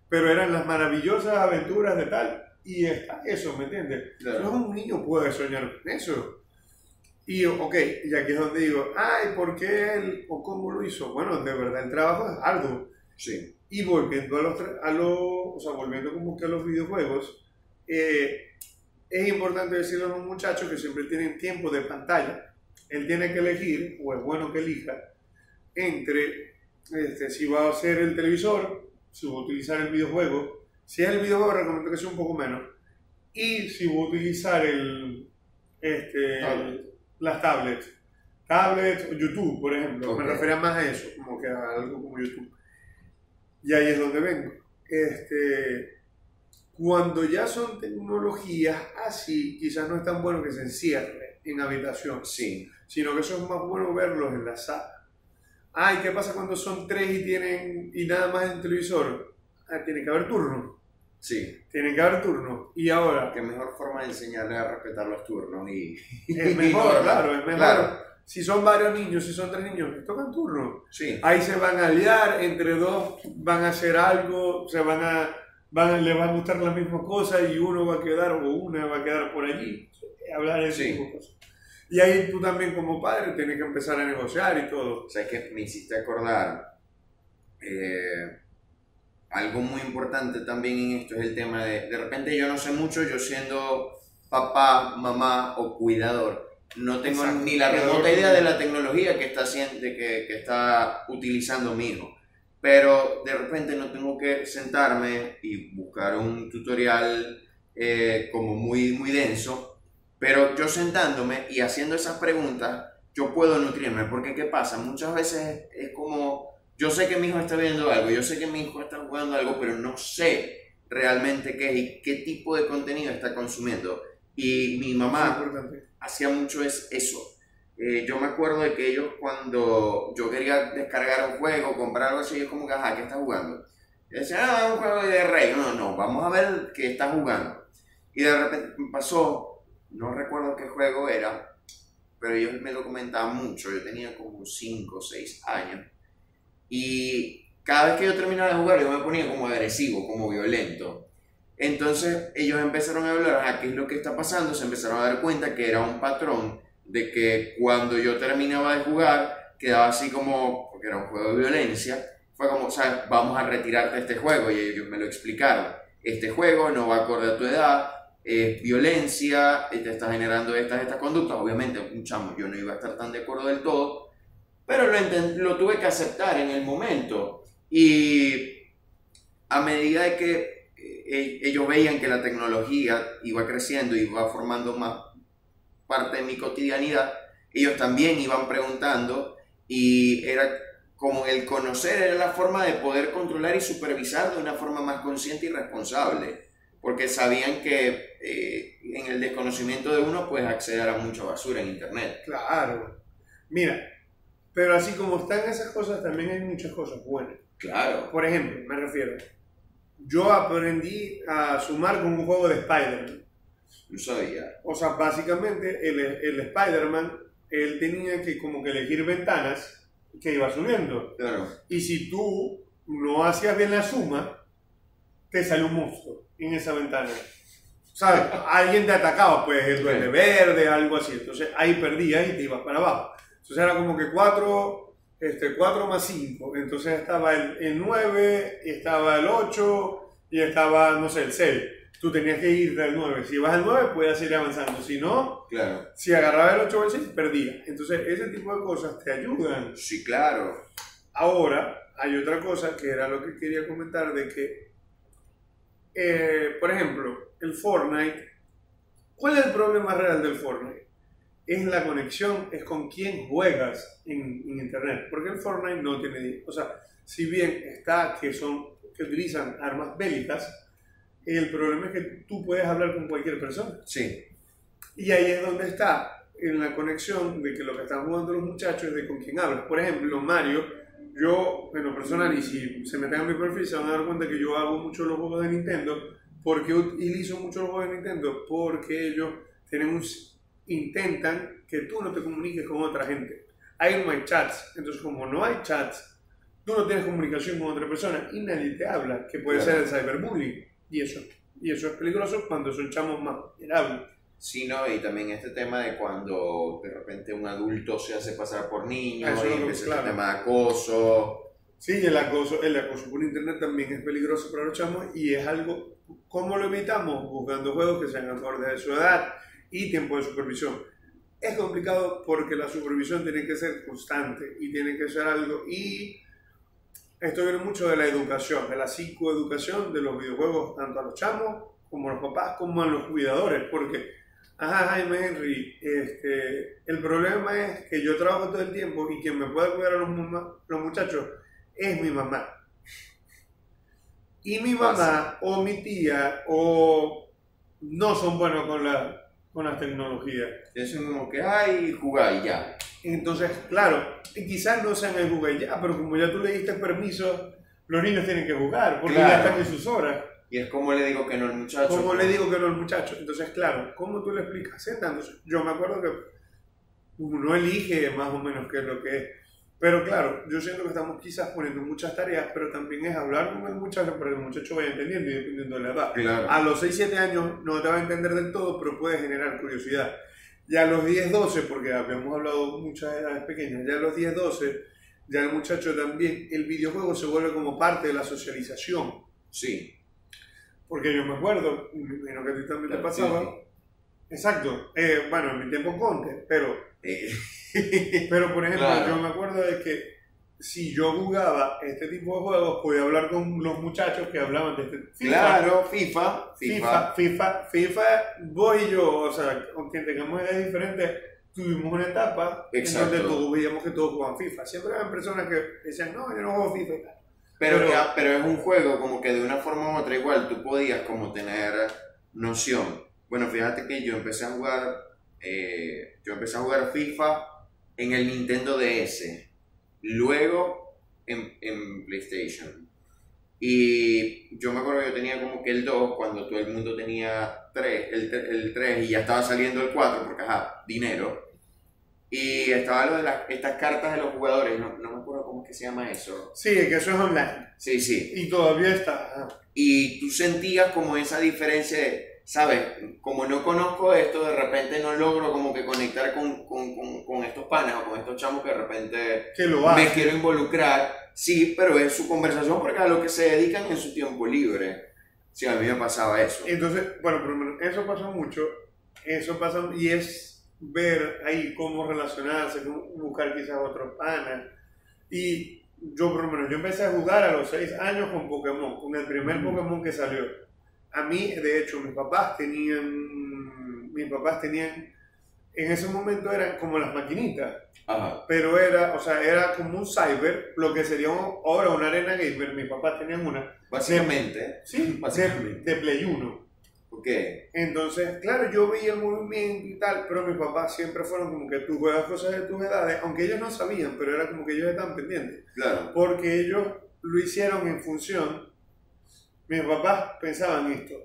Pero eran las maravillosas aventuras de tal. Y está eso, ¿me entiendes? Claro. Entonces un niño puede soñar con eso. Y, ok, y aquí es donde digo, ay, ¿por qué él o cómo lo hizo? Bueno, de verdad el trabajo es arduo. Sí. Y volviendo a los, a los o sea, volviendo como que a los videojuegos, eh, es importante decirle a los muchachos que siempre tienen tiempo de pantalla. Él tiene que elegir, o es bueno que elija, entre este, si va a ser el televisor, si va a utilizar el videojuego. Si es el videojuego, recomiendo que sea un poco menos. Y si va a utilizar el, este, Tablet. Las tablets. Tablets o YouTube, por ejemplo. Ok. Me refería más a eso, como que a algo como YouTube. Y ahí es donde vengo. Este, cuando ya son tecnologías así, quizás no es tan bueno que se encierre en habitación, Sí. sino que eso es más bueno verlos en la sala. Ay, ¿qué pasa cuando son tres y tienen y nada más en televisor? Ah, tiene que haber turno, Sí. tiene que haber turno. Y ahora Qué mejor forma de enseñarle a respetar los turnos y... es mejor, claro, es mejor. Claro. Si son varios niños, si son tres niños, les tocan turno. Sí. Ahí se van a liar, entre dos van a hacer algo, se van a, van a- le van a gustar la misma cosa y uno va a quedar o una va a quedar por allí, hablar de Sí. cosas. Y ahí tú también como padre tienes que empezar a negociar y todo. O sea, es que me hiciste acordar eh, algo muy importante también en esto es el tema de, de repente yo no sé mucho, yo siendo papá, mamá o cuidador, no tengo Exacto. ni la remota idea de la tecnología que está, haciendo, que, que está utilizando mi hijo. Pero de repente no tengo que sentarme y buscar un tutorial eh, como muy, muy denso, pero yo sentándome y haciendo esas preguntas, yo puedo nutrirme, porque ¿qué pasa? Muchas veces es como, yo sé que mi hijo está viendo algo, yo sé que mi hijo está jugando algo, pero no sé realmente qué es y qué tipo de contenido está consumiendo. Y mi mamá hacía mucho es eso. Eh, yo me acuerdo de que ellos cuando yo quería descargar un juego, comprar algo así, ellos como que, ajá, ¿qué estás jugando? Y decían, ah, es un juego de rey. No, no, vamos a ver qué estás jugando. Y de repente pasó, no recuerdo qué juego era, pero ellos me lo comentaban mucho, yo tenía como 5 o 6 años. Y cada vez que yo terminaba de jugar, yo me ponía como agresivo, como violento. Entonces ellos empezaron a hablar, ah, ¿qué es lo que está pasando? Se empezaron a dar cuenta que era un patrón de que cuando yo terminaba de jugar, quedaba así como, porque era un juego de violencia, fue como, sea, vamos a retirarte de este juego y ellos me lo explicaron. Este juego no va acorde a tu edad, es violencia, te está generando estas, estas conductas. Obviamente, un chamo, yo no iba a estar tan de acuerdo del todo, pero lo, lo tuve que aceptar en el momento. Y a medida de que eh, ellos veían que la tecnología iba creciendo y iba formando más parte de mi cotidianidad, ellos también iban preguntando y era como el conocer era la forma de poder controlar y supervisar de una forma más consciente y responsable, porque sabían que eh, en el desconocimiento de uno puedes acceder a mucha basura en internet. Claro. Mira, pero así como están esas cosas, también hay muchas cosas buenas. Claro, Por ejemplo, me refiero, yo aprendí a sumar con un juego de Spider-Man. no sabía. O sea, básicamente el, el Spider-Man, él tenía que como que elegir ventanas que iba subiendo. Claro, Y si tú no hacías bien la suma, te sale un monstruo en esa ventana. Sea, alguien te atacaba, pues el duende verde, algo así. Entonces ahí perdías y te ibas para abajo. Entonces era como que 4 este, cuatro más 5. Entonces estaba el, el 9, y estaba el 8 y estaba, no sé, el 6. tú tenías que ir al 9. Si vas al 9, puedes ir avanzando. Si no, Claro. si agarraba el 8 o el 6, perdías. Entonces, ese tipo de cosas te ayudan. Sí, claro. Ahora, hay otra cosa que era lo que quería comentar de que, eh, por ejemplo, el Fortnite, ¿cuál es el problema real del Fortnite? Es la conexión, es con quién juegas en, en Internet, porque el Fortnite no tiene, o sea, si bien está que son, que utilizan armas bélicas, el problema es que tú puedes hablar con cualquier persona. Sí. Y ahí es donde está en la conexión de que lo que están jugando los muchachos es de con quién hablas. Por ejemplo, Mario, yo en lo personal, y si se meten a mi perfil, se van a dar cuenta que yo hago mucho los juegos de Nintendo. ¿Por qué utilizo mucho los juegos de Nintendo? Porque ellos tienen un, intentan que tú no te comuniques con otra gente. Ahí no hay chats. Entonces, como no hay chats, tú no tienes comunicación con otra persona y nadie te habla, que puede Claro. ser el cyberbullying. Y eso, y eso es peligroso cuando son chamos más vulnerables. Sí, ¿no? Y también este tema de cuando de repente un adulto se hace pasar por niño Eso y empieza claro. el tema de acoso. Sí, el acoso, el acoso por internet también es peligroso para los chamos y es algo, ¿cómo lo evitamos? Buscando juegos que sean acordes de su edad y tiempo de supervisión. Es complicado porque la supervisión tiene que ser constante y tiene que ser algo y esto viene mucho de la educación, de la psicoeducación de los videojuegos, tanto a los chamos como a los papás como a los cuidadores, porque, ajá, Jaime Henry, este, el problema es que yo trabajo todo el tiempo y quien me pueda cuidar a los, los muchachos es mi mamá. Y mi mamá o mi tía o no son buenos con, la, con las tecnologías. Es como que, ay, jugar y ya. Entonces, claro, y quizás no sean el jugar ya, pero como ya tú le diste permiso, los niños tienen que jugar porque ya Claro. están en sus horas. Y es como le digo que no al muchacho. Como le digo que no al muchacho. Entonces, claro, ¿cómo tú le explicas? Sentándose. Yo me acuerdo que uno elige más o menos qué es lo que es. Pero claro, yo siento que estamos quizás poniendo muchas tareas, pero también es hablar con el muchacho para que el muchacho vaya entendiendo y dependiendo de la edad. Claro. A los 6, 7 años no te va a entender del todo, pero puede generar curiosidad. Y a los 10, 12, porque habíamos hablado muchas edades pequeñas, ya a los 10, 12, ya el muchacho también, el videojuego se vuelve como parte de la socialización. Sí. Porque yo me acuerdo, me imagino que a ti también te pasaba. sí, Exacto. Eh, bueno, en mi tiempo conte, pero, Eh, pero por ejemplo, Claro. yo me acuerdo de que si yo jugaba este tipo de juegos, podía hablar con los muchachos que hablaban de este FIFA. claro, FIFA. FIFA, FIFA. FIFA, FIFA, vos y yo, o sea, con quien tengamos edades diferentes, tuvimos una etapa Exacto. en donde todos veíamos que todos jugaban FIFA. Siempre había personas que decían, no, yo no juego FIFA y tal. Pero, Pero- ya- pero es un juego como que de una forma u otra igual tú podías como tener noción. Bueno, fíjate que yo empecé a jugar, eh, yo empecé a jugar FIFA en el Nintendo DS, luego en, en PlayStation. Y yo me acuerdo que yo tenía como que el 2 cuando todo el mundo tenía 3, el, el 3 y ya estaba saliendo el 4 porque, ajá, dinero. Y estaba lo de las, estas cartas de los jugadores, no, no me acuerdo cómo es que se llama eso. Sí, que eso es online. Sí, sí. Y todavía está. ajá. Y tú sentías como esa diferencia de, ¿sabes? Como no conozco esto, de repente no logro como que conectar con, con, con, con estos panas o con estos chamos que de repente Que lo me quiero involucrar. Sí, pero es su conversación porque a lo que se dedican en su tiempo libre. Sí, a mí me pasaba eso. Entonces, bueno, por lo menos eso pasa mucho, eso pasa y es ver ahí cómo relacionarse, cómo buscar quizás otros panas. Y yo por lo menos, yo empecé a jugar a los 6 años con Pokémon, con el primer. Pokémon que salió. A mí, de hecho, mis papás tenían, mis papás tenían, en ese momento eran como las maquinitas, Ajá. pero era, o sea, era como un cyber, lo que sería ahora una arena gamer, mis papás tenían una, Básicamente, sí, de, Básicamente. de Play 1. ok. Entonces, claro, yo veía el movimiento y tal, pero mis papás siempre fueron como que tú juegas cosas de tus edades, aunque ellos no sabían, pero era como que ellos estaban pendientes, Claro. porque ellos lo hicieron en función, mis papás pensaban esto,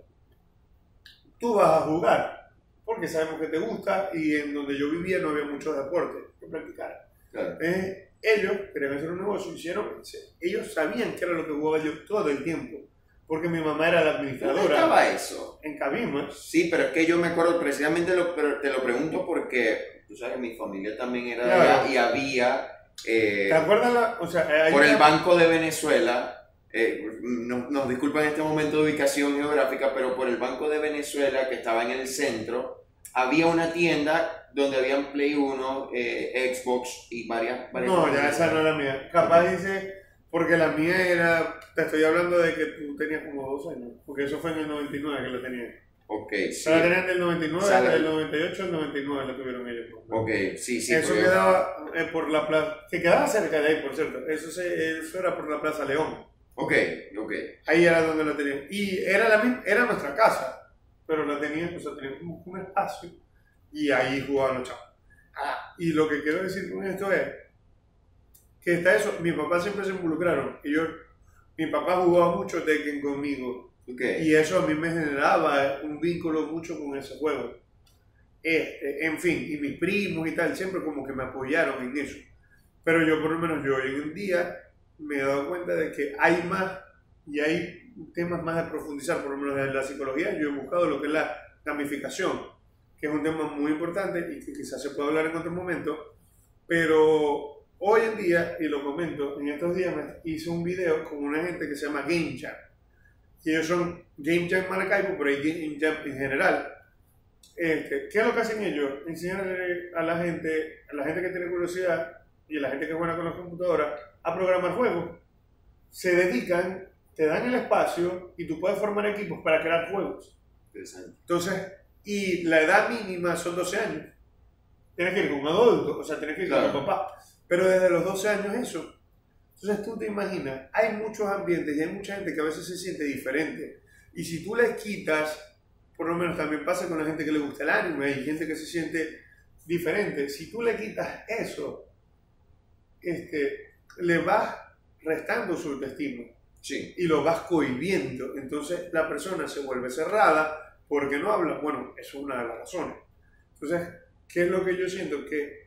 tú vas a jugar, porque sabemos que te gusta y en donde yo vivía no había muchos deportes que practicar. claro. Eh, ellos querían hacer un negocio, hicieron, ellos sabían que era lo que jugaba yo todo el tiempo, porque mi mamá era la ¿Dónde administradora estaba eso? en Cabima. Sí, pero es que yo me acuerdo precisamente, lo, pero te lo pregunto porque, tú sabes, mi familia también era de Claro. allá y había, eh, ¿Te acuerdas la, o sea, hay por el Banco de Venezuela, eh, nos, nos disculpan en este momento de ubicación geográfica, pero por el Banco de Venezuela, que estaba en el centro, había una tienda donde habían Play 1, eh, Xbox y varias... varias No, ya esa no era mía. Capaz dice, porque la mía era, te estoy hablando de que tú tenías como dos años, porque eso fue en el 99 que la tenía. Ok, sí. la tenían del 99, Sale. del 98 al 99 la tuvieron ellos. Ok, sí, sí. eso quedaba eh, por la plaza, que quedaba cerca de ahí, por cierto. Eso, se, eso era por la Plaza León. Ok, ok. Ahí era donde la tenían. Y era, la, misma- era nuestra casa, pero la tenían, o sea, tenían como un espacio y ahí jugaban los chavos. Ah, y lo que quiero decir con esto es que está eso, mi papá siempre se involucraron. Y yo, mi papá jugaba mucho Tekken conmigo Ok. y eso a mí me generaba un vínculo mucho con ese juego. Este, en fin, y mis primos y tal, siempre como que me apoyaron en eso. Pero yo por lo menos yo hoy en día me he dado cuenta de que hay más y hay temas más de profundizar, por lo menos de la psicología. Yo he buscado lo que es la gamificación, que es un tema muy importante y que quizás se pueda hablar en otro momento, pero hoy en día, y lo comento, en estos días me hice un video con una gente que se llama Game Jam. Y ellos son Game Jam Maracaibo, pero hay Game Jam en general. Este, ¿Qué es lo que hacen ellos? Enseñarle a la gente, a la gente que tiene curiosidad y la gente que juega con las computadoras a programar juegos. Se dedican, te dan el espacio y tú puedes formar equipos para crear juegos. Interesante. Entonces, y la edad mínima son 12 años. Tienes que ir con un adulto, o sea, tienes que ir Claro. con tu papá. Pero desde los 12 años eso. Entonces tú te imaginas, hay muchos ambientes y hay mucha gente que a veces se siente diferente. Y si tú les quitas, por lo menos también pasa con la gente que le gusta el anime, hay gente que se siente diferente. Si tú le quitas eso, este, le vas restando su autoestima Sí. y lo vas cohibiendo. Entonces la persona se vuelve cerrada porque no habla. Bueno, eso es una de las razones. Entonces, ¿qué es lo que yo siento? Que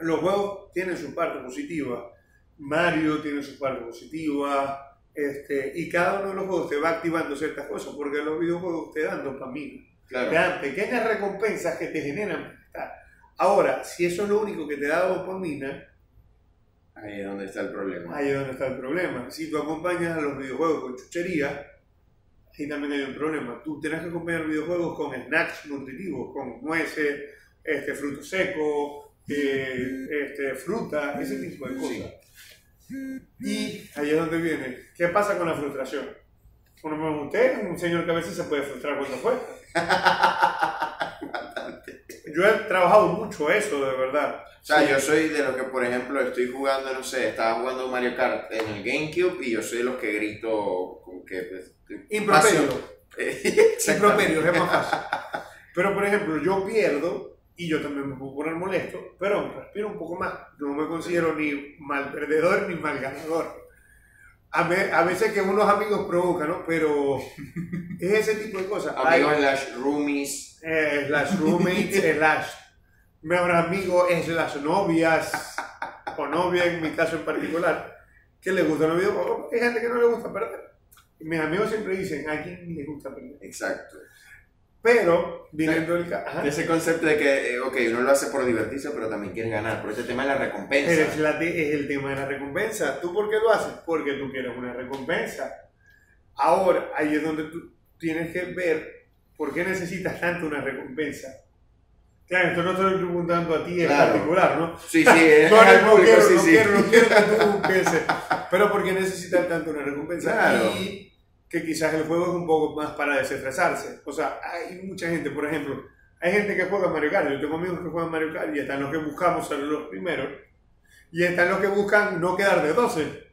los juegos tienen su parte positiva. Mario tiene su parte positiva. Este, y cada uno de los juegos te va activando ciertas cosas porque los videojuegos te dan dopamina. Te Claro. dan pequeñas recompensas que te generan bienestar. Ahora, si eso es lo único que te da dopamina, Ahí es donde está el problema. Ahí es donde está el problema. Si tú acompañas a los videojuegos con chuchería, ahí también hay un problema. Tú tienes que acompañar videojuegos con snacks nutritivos, con nueces, este, frutos secos, eh, este, fruta, ese tipo de cosas. Y ahí es donde viene. ¿Qué pasa con la frustración? Lo menos usted un señor que a veces se puede frustrar cuando juega. Yo he trabajado mucho eso, de verdad. O sea, yo soy de los que, por ejemplo, estoy jugando, no sé, estaba jugando Mario Kart en el GameCube y yo soy de los que grito como que... Pues, Improperio. Improperios, es más fácil. Pero, por ejemplo, yo pierdo y yo también me puedo poner molesto, pero respiro un poco más. No me considero ni mal perdedor ni mal ganador. A, ve- a veces que unos amigos provocan, ¿no? Pero es ese tipo de cosas. Amigos slash roomies. eh, slash roommates, slash mejor amigo, slash novias, o novia en mi caso en particular, que le gustan los videojuegos. Hay gente que no le gusta perder. Mis amigos siempre dicen, ¿a quién le gusta perder? Exacto. Pero, viniendo el caso. Ese concepto de que, eh, ok, uno lo hace por divertirse, pero también quiere ganar. Por este tema de la recompensa. Pero es, la es el tema de la recompensa. ¿Tú por qué lo haces? Porque tú quieres una recompensa. Ahora, ahí es donde tú tienes que ver por qué necesitas tanto una recompensa. Claro, esto no te lo estoy preguntando a ti en Claro. particular, ¿no? Sí, sí, es No, no, público, quiero, sí, no sí. quiero, no quiero que tú pienses. Pero ¿por qué necesitas tanto una recompensa? Claro. Y que quizás el juego es un poco más para desestresarse. O sea, hay mucha gente, por ejemplo, hay gente que juega Mario Kart. Yo tengo amigos que juegan Mario Kart y están los que buscamos ser los primeros. Y están los que buscan no quedar de 12.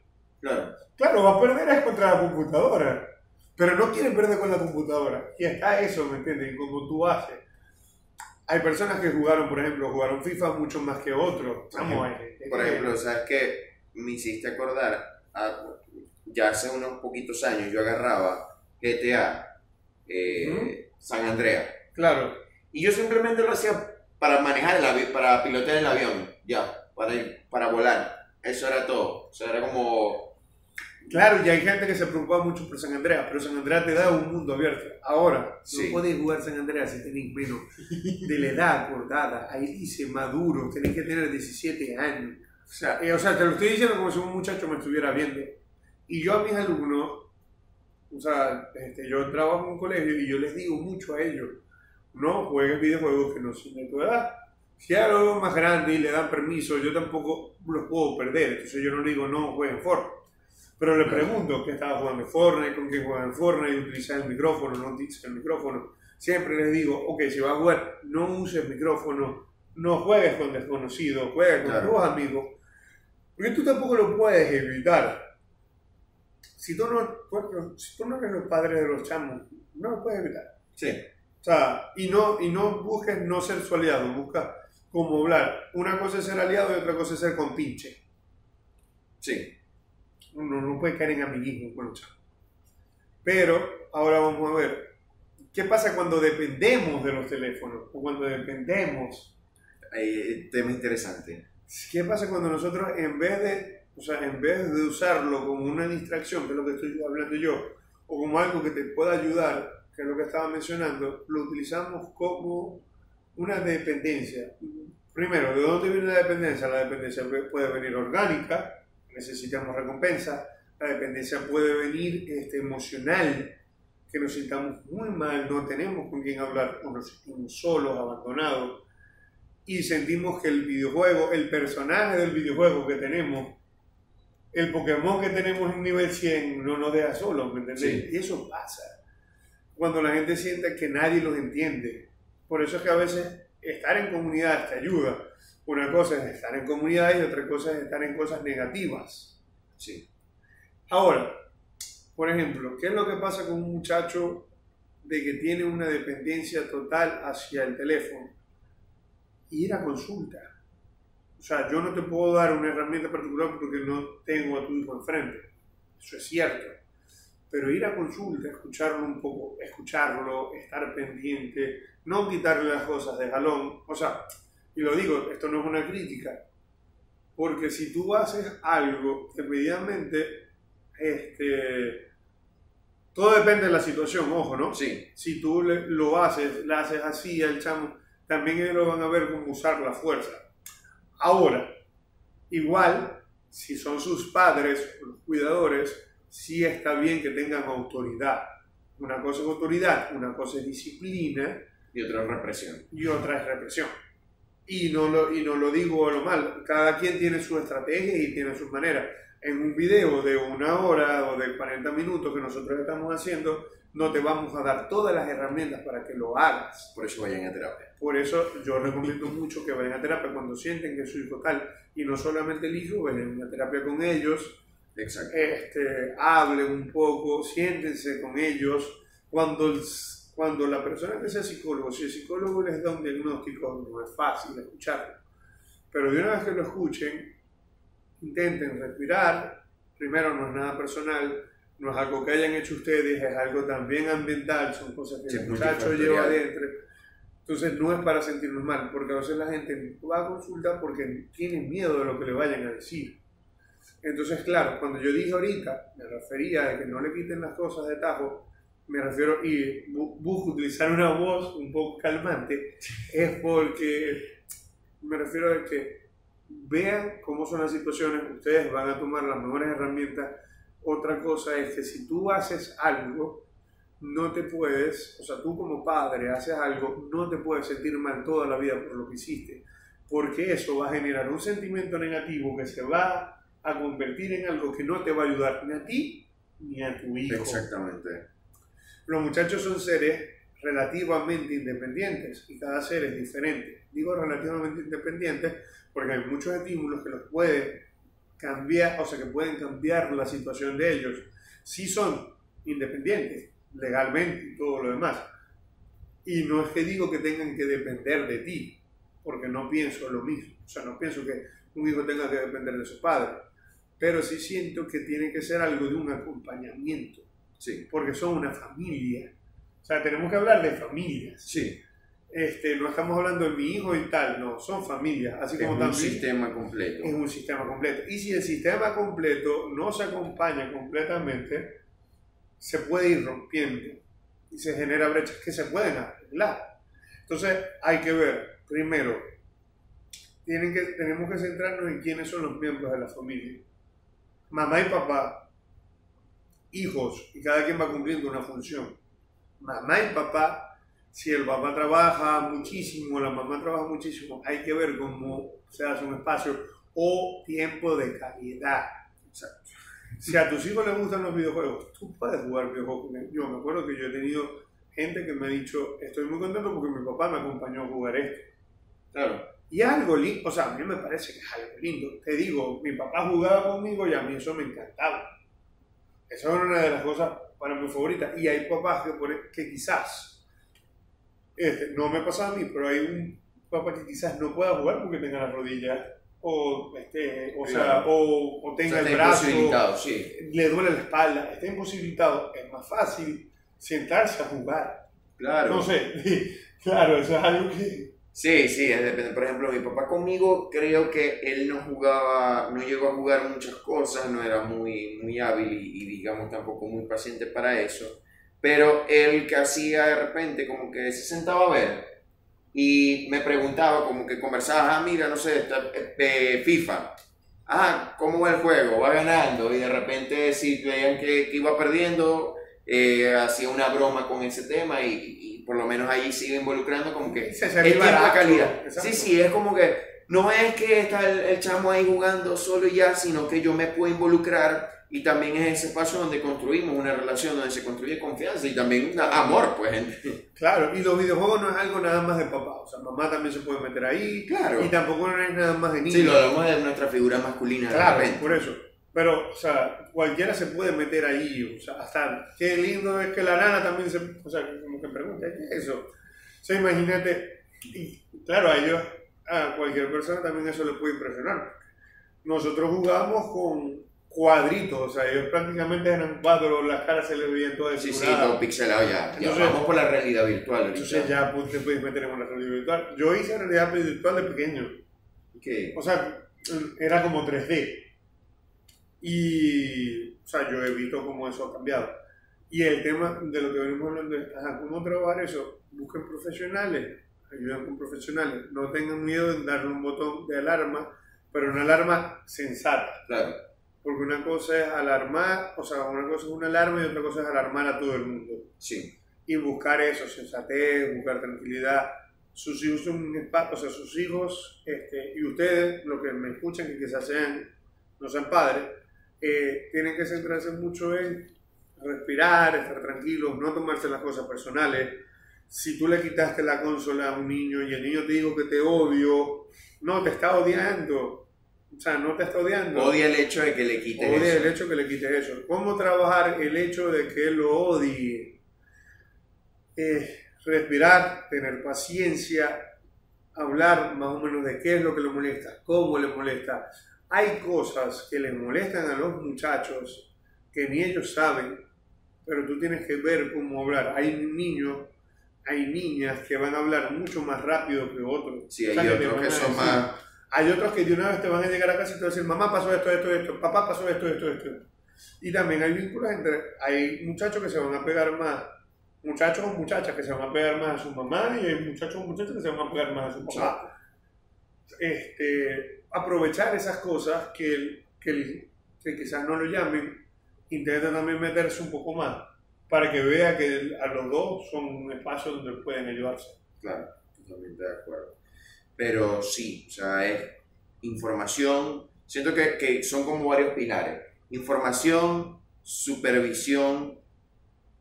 Claro. Claro, va a perder es contra la computadora. Pero no quieren perder con la computadora. Y está eso, ¿me entiendes? Y como tú haces. Hay personas que jugaron, por ejemplo, jugaron FIFA mucho más que otros. Vamos, Por ejemplo, ¿sabes qué? Me hiciste acordar, a- ya hace unos poquitos años yo agarraba GTA eh, Ujú. San Andreas. Claro. Y yo simplemente lo hacía para manejar el avión, para pilotear el avión, ya, para, ir- para volar. Eso era todo. O sea, era como... Claro, y hay gente que se preocupa mucho por San Andreas, pero San Andreas te da un mundo abierto. Ahora, Sí. no podéis jugar San Andreas si tenéis menos de la edad acordada. Ahí dice maduro, tenéis que tener 17 años. O sea, eh, o sea, te lo estoy diciendo como si un muchacho me estuviera viendo. Y yo a mis alumnos, o sea, este, yo trabajo en un colegio y yo les digo mucho a ellos, no juegues videojuegos que no son de tu edad. Si hay algo más grande y le dan permiso, yo tampoco los puedo perder. Entonces yo no digo, no jueguen Fortnite. Pero le pregunto qué estaba jugando Fortnite, con quién juegan Fortnite, utilizar el micrófono, no utilizar el micrófono. Siempre les digo, ok, si vas a jugar, no uses micrófono, no juegues con desconocidos, juegues con Claro. tus amigos. Porque tú tampoco lo puedes evitar. Si tú no, si tú no eres los padres de los chamos, no lo puedes evitar. Sí. O sea, y no, y no busques no ser su aliado, busca como hablar. Una cosa es ser aliado y otra cosa es ser compinche. Sí. Uno no puede caer en amiguismo con los chavos. Pero ahora vamos a ver, ¿qué pasa cuando dependemos de los teléfonos? O cuando dependemos. Eh, tema interesante. ¿Qué pasa cuando nosotros en vez de, o sea, en vez de usarlo como una distracción, que es lo que estoy hablando yo, o como algo que te pueda ayudar, que es lo que estaba mencionando, lo utilizamos como una dependencia. Primero, ¿de dónde viene la dependencia? La dependencia puede venir orgánica, necesitamos recompensa. La dependencia puede venir este, emocional, que nos sintamos muy mal, no tenemos con quién hablar, o nos sentimos solos, abandonados, y sentimos que el videojuego, el personaje del videojuego que tenemos, el Pokémon que tenemos en nivel 100, no nos deja solos, ¿me entendés? Sí. Y eso pasa cuando la gente siente que nadie los entiende. Por eso es que a veces estar en comunidades te ayuda. Una cosa es estar en comunidades y otra cosa es estar en cosas negativas. Sí. Ahora, por ejemplo, ¿qué es lo que pasa con un muchacho de que tiene una dependencia total hacia el teléfono? Ir a consulta. O sea, yo no te puedo dar una herramienta particular porque no tengo a tu hijo enfrente. Eso es cierto. Pero ir a consulta, escucharlo un poco, escucharlo, estar pendiente, no quitarle las cosas de jalón. O sea, y lo digo, esto no es una crítica, porque si tú haces algo que medianamente, este, todo depende de la situación, ojo, ¿no? Sí. Si tú le- lo haces, le haces así al chamo, también ellos lo van a ver como usar la fuerza. Ahora, igual, si son sus padres, los cuidadores, sí está bien que tengan autoridad. Una cosa es autoridad, una cosa es disciplina Y otra represión. y otra es represión. Y no lo, y no lo digo a lo mal, cada quien tiene su estrategia y tiene sus maneras. En un video de una hora o de 40 minutos que nosotros estamos haciendo, no te vamos a dar todas las herramientas para que lo hagas. Por eso vayan a terapia. Por eso yo recomiendo mucho que vayan a terapia cuando sienten que su hijo tal, y no solamente el hijo, vayan a terapia con ellos, Exacto. este, hablen un poco, siéntense con ellos. Cuando, el- cuando la persona que sea psicólogo, si el psicólogo les da un diagnóstico, no es fácil escucharlo. Pero de una vez que lo escuchen, intenten respirar. Primero, no es nada personal, no es algo que hayan hecho ustedes, es algo también ambiental, son cosas que Sí, el muchacho lleva adentro. Entonces no es para sentirnos mal, porque a veces la gente va a consultar porque tiene miedo de lo que le vayan a decir. Entonces, claro, cuando yo dije ahorita, me refería a que no le quiten las cosas de tajo, me refiero, y bu- busco utilizar una voz un poco calmante, es porque me refiero a que vean cómo son las situaciones, ustedes van a tomar las mejores herramientas. Otra cosa es que si tú haces algo, no te puedes, o sea, tú como padre haces algo, no te puedes sentir mal toda la vida por lo que hiciste, porque eso va a generar un sentimiento negativo que se va a convertir en algo que no te va a ayudar ni a ti ni a tu hijo. Exactamente. Los muchachos son seres relativamente independientes y cada ser es diferente. Digo relativamente independientes porque hay muchos estímulos que los pueden cambiar, o sea, que pueden cambiar la situación de ellos. Sí son independientes legalmente y todo lo demás. Y no es que digo que tengan que depender de ti, porque no pienso lo mismo. O sea, no pienso que un hijo tenga que depender de su padre. Pero sí siento que tiene que ser algo de un acompañamiento Sí. porque son una familia. O sea, tenemos que hablar de familias. Sí. Este, no estamos hablando de mi hijo y tal, no, son familias. Así Es como un también sistema completo. es un sistema completo. Y si el sistema completo no se acompaña completamente, se puede ir rompiendo y se genera brechas que se pueden arreglar. Entonces, hay que ver, primero, tienen que, tenemos que centrarnos en quiénes son los miembros de la familia. Mamá y papá, hijos y cada quien va cumpliendo una función. Mamá y papá, si el papá trabaja muchísimo, la mamá trabaja muchísimo, hay que ver cómo se hace un espacio o tiempo de calidad. Si a tus hijos les gustan los videojuegos, tú puedes jugar videojuegos. Yo me acuerdo que yo he tenido gente que me ha dicho, estoy muy contento porque mi papá me acompañó a jugar esto. Claro. Y algo lindo, o sea, a mí me parece que es algo lindo. Te digo, mi papá jugaba conmigo y a mí eso me encantaba. Esa es una de las cosas para mi favorita. Y hay papás que, que quizás, este, no me pasa a mí, pero hay un papá que quizás no pueda jugar porque tenga las rodillas o, este, o, sea, o, o tenga el brazo, sí. le duele la espalda, está imposibilitado, es más fácil sentarse a jugar. Claro. No sé, claro, eso es algo que... Sí, sí, depende. Por ejemplo, mi papá conmigo creo que él no jugaba, no llegó a jugar muchas cosas, no era muy, muy hábil y, y digamos tampoco muy paciente para eso. Pero él que hacía de repente como que se sentaba a ver y me preguntaba, como que conversaba, ah, mira, no sé, eh, FIFA, ah, ¿cómo va el juego? Va ganando, y de repente si veían que, que iba perdiendo, eh, hacía una broma con ese tema y, y, por lo menos ahí sigue involucrando como que Se es se tiempo de calidad. exacto. Sí, sí, es como que no es que está el, el chamo ahí jugando solo y ya, sino que yo me puedo involucrar y también es ese espacio donde construimos una relación, donde se construye confianza y también amor, pues. Claro, y los videojuegos no es algo nada más de papá, o sea, mamá también se puede meter ahí, Claro. y tampoco no es nada más de niño. Sí, lo hablamos de nuestra figura masculina Claro, por eso. Pero, o sea, cualquiera se puede meter ahí, o sea, hasta qué lindo es que la nana también se, o sea, como que pregunta, ¿qué es eso? O sea, imagínate, y claro, a ellos, a cualquier persona también eso le puede impresionar. Nosotros jugábamos con cuadritos, o sea, ellos prácticamente eran cuadros, las caras se les veían todas Sí, sí, todo pixelado ya. ya Entonces- vamos por la realidad virtual. ahorita. Entonces ya pues, te puedes meter en una realidad virtual. Yo hice realidad virtual de pequeño. ¿Qué? O sea, era como 3D. Y, o sea, yo he visto cómo eso ha cambiado. Y el tema de lo que venimos hablando es, ajá, ¿cómo trabajar eso? Busquen profesionales, ayuden con profesionales. No tengan miedo en darle un botón de alarma, pero una alarma sensata. Claro. Porque una cosa es alarmar, o sea, una cosa es una alarma y otra cosa es alarmar a todo el mundo. Sí. Y buscar eso, sensatez, buscar tranquilidad. Sus hijos son o sea, sus hijos este, y ustedes, los que me escuchan y quizás sean, no sean padres, eh, tienen que centrarse mucho en respirar, estar tranquilos, no tomarse las cosas personales. Si tú le quitaste la consola a un niño y el niño te dijo que te odio, no, te está odiando. O sea, no te está odiando. Odia el hecho de que le quiten Odia eso. el hecho que le quites eso. ¿Cómo trabajar el hecho de que lo odie? Eh, respirar, tener paciencia, hablar más o menos de qué es lo que le molesta, cómo le molesta. Hay cosas que les molestan a los muchachos que ni ellos saben, pero tú tienes que ver cómo hablar. Hay niños, hay niñas que van a hablar mucho más rápido que otros. Sí, O hay sea, otros que a son más... hay otros que de una vez te van a llegar a casa y te van a decir, mamá pasó esto, esto, esto, papá pasó esto, esto, esto. Y también hay vínculos entre, hay muchachos que se van a pegar más, muchachos o muchachas que se van a pegar más a su mamá y hay muchachos o muchachas que se van a pegar más a su papá. Este, aprovechar esas cosas que, el- que, el- que quizás no lo llamen, intenta también meterse un poco más para que vea que el- a los dos son un espacio donde pueden ayudarse. Claro, totalmente de acuerdo. Pero sí, o sea, es información. Siento que, que son como varios pilares. Información, supervisión,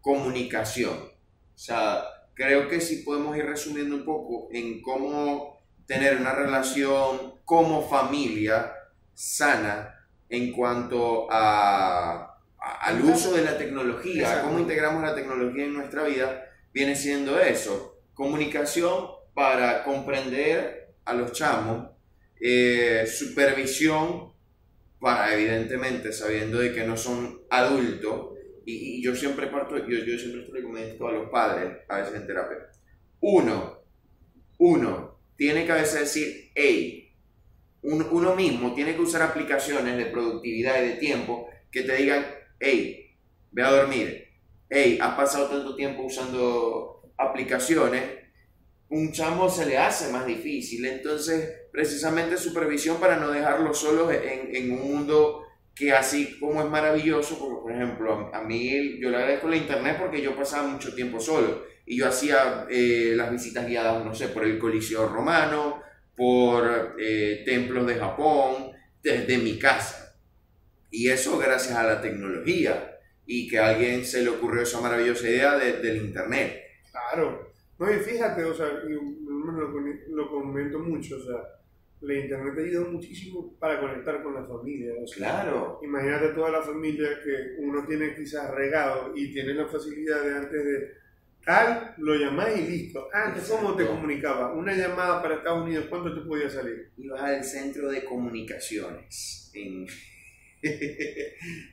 comunicación. O sea, creo que sí podemos ir resumiendo un poco en cómo tener una relación como familia sana en cuanto a, a- al uso de la tecnología, cómo integramos la tecnología en nuestra vida, viene siendo eso, comunicación para comprender a los chamos, eh, supervisión para evidentemente sabiendo de que no son adultos, y, y yo siempre parto, yo, yo siempre con esto a los padres, a veces en terapia. Uno, uno, tiene que a veces decir, hey, un- uno mismo tiene que usar aplicaciones de productividad y de tiempo que te digan, hey, ve a dormir, hey, has pasado tanto tiempo usando aplicaciones, un chamo se le hace más difícil. Entonces, precisamente supervisión para no dejarlos solos en, un mundo que así como es maravilloso, porque por ejemplo, a, mí yo le agradezco la internet porque yo pasaba mucho tiempo solo y yo hacía eh, las visitas guiadas, no sé, por el Coliseo Romano, por eh, templos de Japón, desde mi casa. Y eso gracias a la tecnología y que a alguien se le ocurrió esa maravillosa idea del internet. Claro. No, y fíjate, o sea, lo, lo comento mucho, o sea, la internet ha ayudado muchísimo para conectar con la familia. claro. Imagínate toda la familia que uno tiene quizás regado y tiene la facilidad de antes de tal, lo llamás y listo. Antes, ¿cómo te comunicaba? Una llamada para Estados Unidos, ¿cuánto te podía salir? Ibas al centro de comunicaciones en,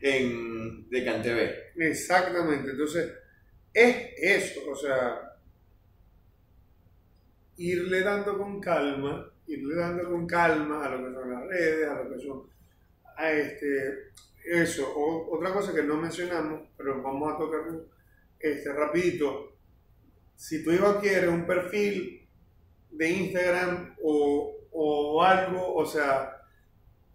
en de Cantebé. Exactamente. Entonces, es eso, o sea, irle dando con calma irle dando con calma a lo que son las redes, a lo que son a este, eso. otra cosa que no mencionamos, pero vamos a tocarlo este, rapidito. Si tú ibas quieres un perfil de Instagram o, o algo, o sea,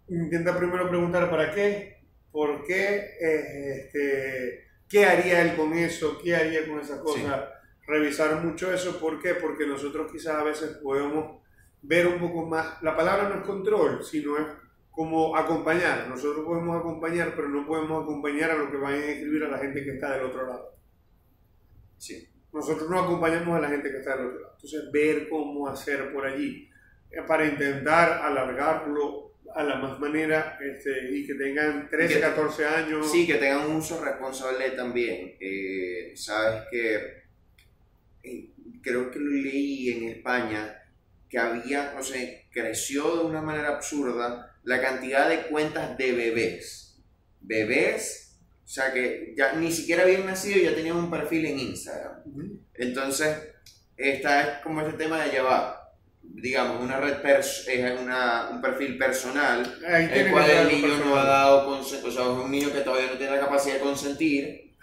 intenta primero preguntar para qué, por qué, este, qué haría él con eso, qué haría con esa cosa. Revisar mucho eso, ¿por qué? Porque nosotros quizás a veces podemos ver un poco más, la palabra no es control, sino es como acompañar. Nosotros podemos acompañar, pero no podemos acompañar a lo que vayan a escribir a la gente que está del otro lado. Sí. Nosotros no acompañamos a la gente que está del otro lado. Entonces, ver cómo hacer por allí eh, para intentar alargarlo a la más manera este, y que tengan 13, 14 años. Sí, que tengan un uso responsable también. Eh, Sabes que eh, creo que lo leí en España que había, o sea, creció de una manera absurda la cantidad de cuentas de bebés. Bebés, o sea, que ya ni siquiera habían nacido y ya tenían un perfil en Instagram. Entonces, esta es como ese tema de llevar, digamos, una red, es una, un perfil personal, el cual el niño no ha dado, o sea, es un niño que todavía no tiene la capacidad de consentir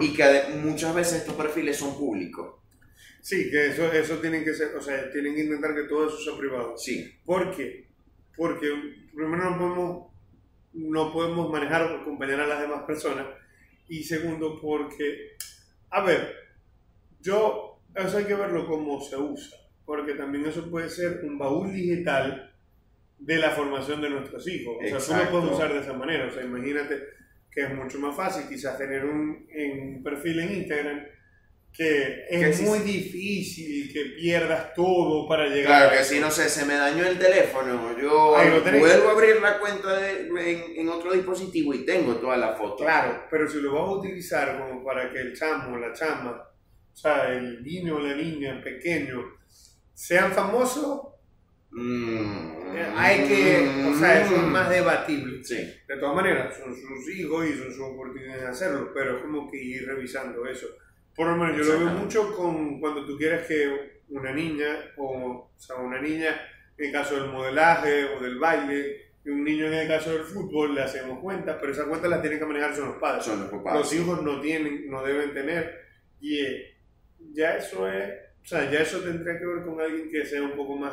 y que muchas veces estos perfiles son públicos. Sí, que eso, eso tienen que ser, o sea, tienen que intentar que todo eso sea privado. Sí. ¿Por qué? Porque primero no podemos, no podemos manejar o acompañar a las demás personas. Y segundo, porque, a ver, yo, eso hay que verlo cómo se usa. Porque también eso puede ser un baúl digital de la formación de nuestros hijos. O sea, tú lo puedes usar de esa manera. O sea, imagínate que es mucho más fácil quizás tener un, en un perfil en Instagram que es muy difícil que pierdas todo para llegar. Claro, que si no sé, se me dañó el teléfono, yo vuelvo a abrir la cuenta de, en, en, otro dispositivo y tengo toda la foto. Claro, pero si lo vas a utilizar como para que el chamo, la chama, o sea, el niño o la niña, el pequeño, sean famosos, mm, hay que, o sea, eso es más debatible. Sí. De todas maneras, son sus hijos y son sus oportunidades de hacerlo, pero es como que ir revisando eso. Por lo menos yo lo veo mucho con cuando tú quieres que una niña, o, o sea, una niña en el caso del modelaje o del baile, y un niño en el caso del fútbol le hacemos cuentas, pero esas cuentas las tienen que manejar son los padres. Son los papás. Los hijos no tienen, no deben tener. Y eh, ya eso es, o sea, ya eso tendría que ver con alguien que sea un poco más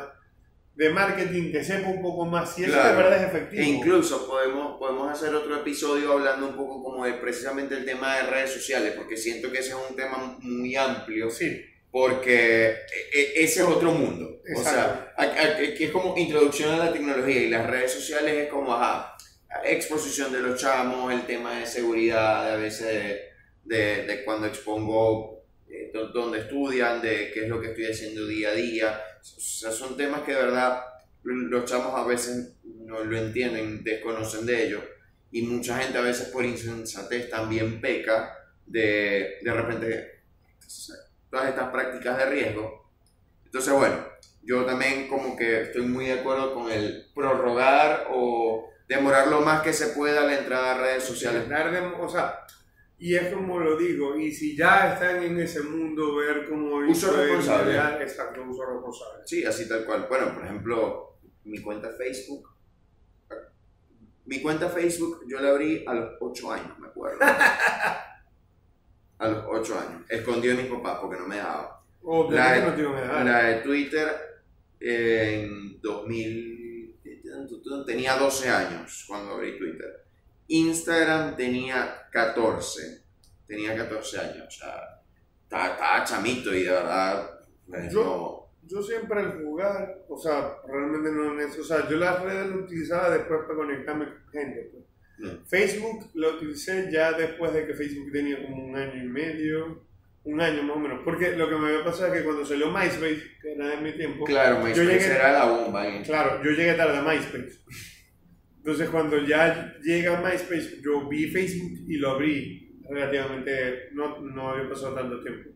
de marketing que sepa un poco más si eso de verdad es efectivo. E incluso podemos, podemos hacer otro episodio hablando un poco como de precisamente el tema de redes sociales, porque siento que ese es un tema muy amplio. Sí. Porque e, e, ese es otro mundo. O sea, que es como introducción a la tecnología y las redes sociales es como, ajá, exposición de los chamos, el tema de seguridad, a veces de, de, cuando expongo eh, donde estudian, de qué es lo que estoy haciendo día a día o sea, son temas que de verdad los chamos a veces no lo entienden, desconocen de ello. Y mucha gente a veces por insensatez también peca de de repente todas estas prácticas de riesgo. Entonces, bueno, yo también como que estoy muy de acuerdo con el prorrogar o demorar lo más que se pueda la entrada a redes sociales. O sea, y es como lo digo, y si ya están en ese mundo, ver cómo uso responsable. exacto, uso responsable. Sí, así tal cual. Bueno, por ejemplo, mi cuenta Facebook. Mi cuenta Facebook yo la abrí a los 8 años, me acuerdo. a los 8 años. Escondió de mis papás porque no me daba. Oh, la, de, no la de Twitter en 2000. Tenía 12 años cuando abrí Twitter Instagram tenía 14. Tenía 14 años. O sea, estaba, chamito y de verdad. Yo- no- Yo siempre al jugar, o sea, realmente no en eso, o sea, yo las redes las utilizaba después para conectarme con gente. pues. Mm. Facebook lo utilicé ya después de que Facebook tenía como un año y medio, un año más o menos, porque lo que me había pasado es que cuando salió MySpace, que era de mi tiempo, Claro, yo MySpace llegué- era la bomba. ¿eh? Claro, yo llegué tarde a MySpace. Entonces, cuando ya llega MySpace, yo vi Facebook y lo abrí relativamente, no, no había pasado tanto tiempo.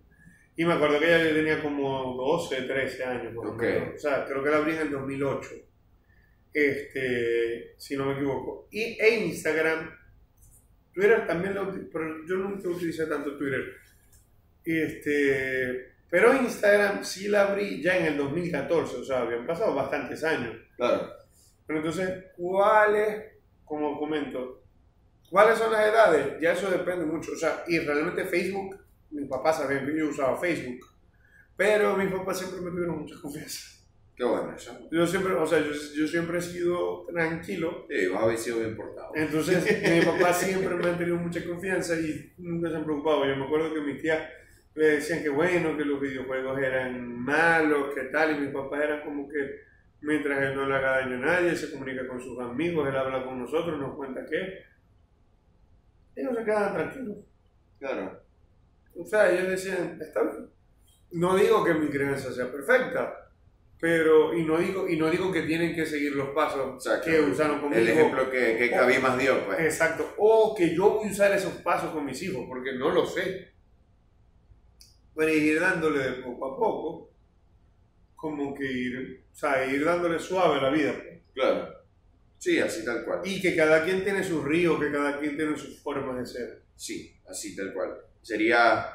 Y me acuerdo que ya yo tenía como 12, 13 años. más o Ok. menos. O sea, creo que la abrí en el 2008. Este, si no me equivoco. Y e Instagram, Twitter también lo pero yo nunca utilicé tanto Twitter. Este, pero Instagram sí la abrí ya en el 2014, o sea, habían pasado bastantes años. Claro. Pero entonces, ¿cuáles, como comento, cuáles son las edades? Ya eso depende mucho. O sea, y realmente Facebook, mis papás sabían que yo usaba Facebook, pero mis papás siempre me tuvieron mucha confianza. Qué bueno eso. Yo siempre, o sea, yo, yo siempre he sido tranquilo. Sí, vos habéis sido bien portado. Entonces, mis papás siempre me han tenido mucha confianza y nunca se han preocupado. Yo me acuerdo que mis tías le decían que bueno, que los videojuegos eran malos, que tal, y mis papás eran como que mientras él no le haga daño a nadie, se comunica con sus amigos, él habla con nosotros, nos cuenta qué. Ellos se quedan tranquilos. Claro. O sea, ellos decían, está bien. No digo que mi crianza sea perfecta, pero, y no digo, y no digo que tienen que seguir los pasos Exacto. que usaron conmigo. El ejemplo que, que Cabi más dio, pues. Exacto. O que yo voy a usar esos pasos con mis hijos, porque no lo sé. Pero ir dándole de poco a poco, como que ir, o sea, ir dándole suave a la vida. pues. Claro. Sí, así tal cual. Y que cada quien tiene sus ríos, que cada quien tiene sus formas de ser. Sí, así tal cual. Sería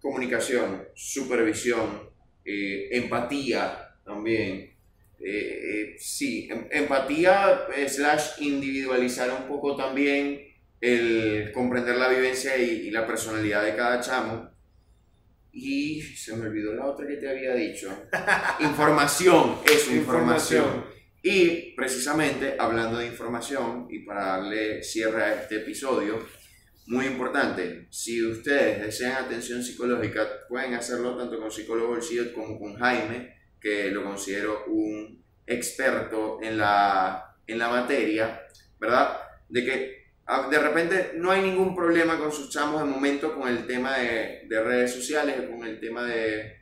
comunicación, supervisión, eh, empatía también. Eh, eh, sí, em- empatía slash individualizar un poco también el comprender la vivencia y, y la personalidad de cada chamo. Y se me olvidó la otra que te había dicho. información, eso, información. Y precisamente hablando de información y para darle cierre a este episodio, muy importante, si ustedes desean atención psicológica, pueden hacerlo tanto con psicólogo bolsillo como con Jaime, que lo considero un experto en la, en la materia, ¿verdad? De que de repente no hay ningún problema con sus chamos de momento con el tema de, de redes sociales, con el tema de,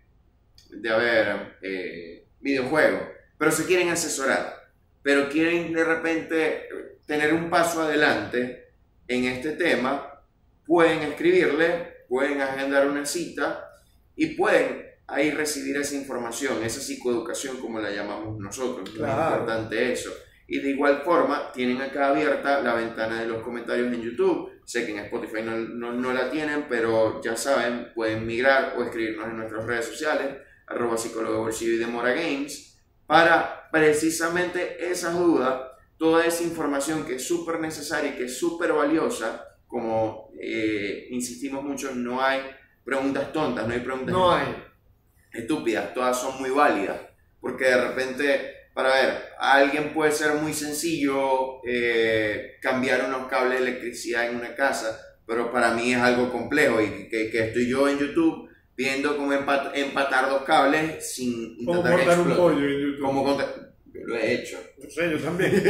de a ver, eh, videojuegos, pero se quieren asesorar, pero quieren de repente tener un paso adelante en este tema, pueden escribirle, pueden agendar una cita y pueden ahí recibir esa información, esa psicoeducación como la llamamos nosotros. Claro. importante eso. Y de igual forma, tienen acá abierta la ventana de los comentarios en YouTube. Sé que en Spotify no, no, no la tienen, pero ya saben, pueden migrar o escribirnos en nuestras redes sociales, arroba psicólogo bolsillo y demora games, para precisamente esas dudas, toda esa información que es súper necesaria y que es súper valiosa, como eh, insistimos mucho, no hay preguntas tontas, no hay preguntas No hay. estúpidas, todas son muy válidas, porque de repente, para ver, a alguien puede ser muy sencillo eh, cambiar unos cables de electricidad en una casa, pero para mí es algo complejo y que, que estoy yo en YouTube viendo cómo empat- empatar dos cables sin que cortar un pollo en YouTube. Contar- Yo lo he hecho. No sé, yo también.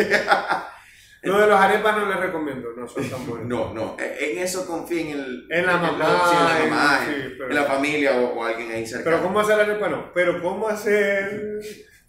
Lo de los arepas no les recomiendo, no son tan buenos. No, no, e, en eso confíen en, el, En la en mamá, sí, en la en- mamá, sí, en- pero- en la familia o, o alguien ahí cerca. Pero ¿cómo hacer arepa no? Pero ¿cómo hacer...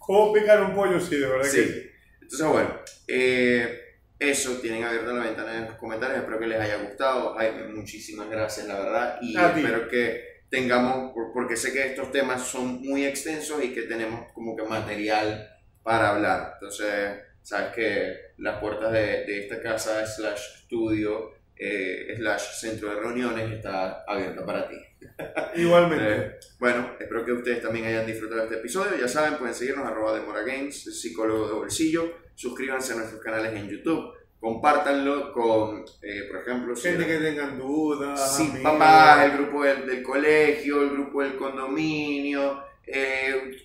¿Cómo picar un pollo? Sí, de verdad que sí. Sí. Entonces, bueno, eh, eso, tienen abierta la ventana en los comentarios. Espero que les haya gustado. Jaime, muchísimas gracias, la verdad. Y A ti. espero que tengamos, por- porque sé que estos temas son muy extensos y que tenemos como que material para hablar. Entonces, sabes que las puertas de, de esta casa, slash estudio, eh, slash centro de reuniones, está abierta para ti. Igualmente. Eh, bueno, espero que ustedes también hayan disfrutado de este episodio. Ya saben, pueden seguirnos arroba Demora Games, psicólogo de bolsillo. Suscríbanse a nuestros canales en YouTube. Compártanlo con, eh, por ejemplo, si Gente que tengan dudas. Sí, amigos. papás, el grupo del, del colegio, el grupo del condominio, eh,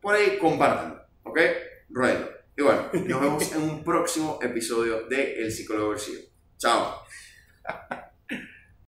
por ahí compártanlo, ¿ok? Ruelo. Y bueno, nos vemos en un próximo episodio de El Psicólogo Bolsillo. Chao.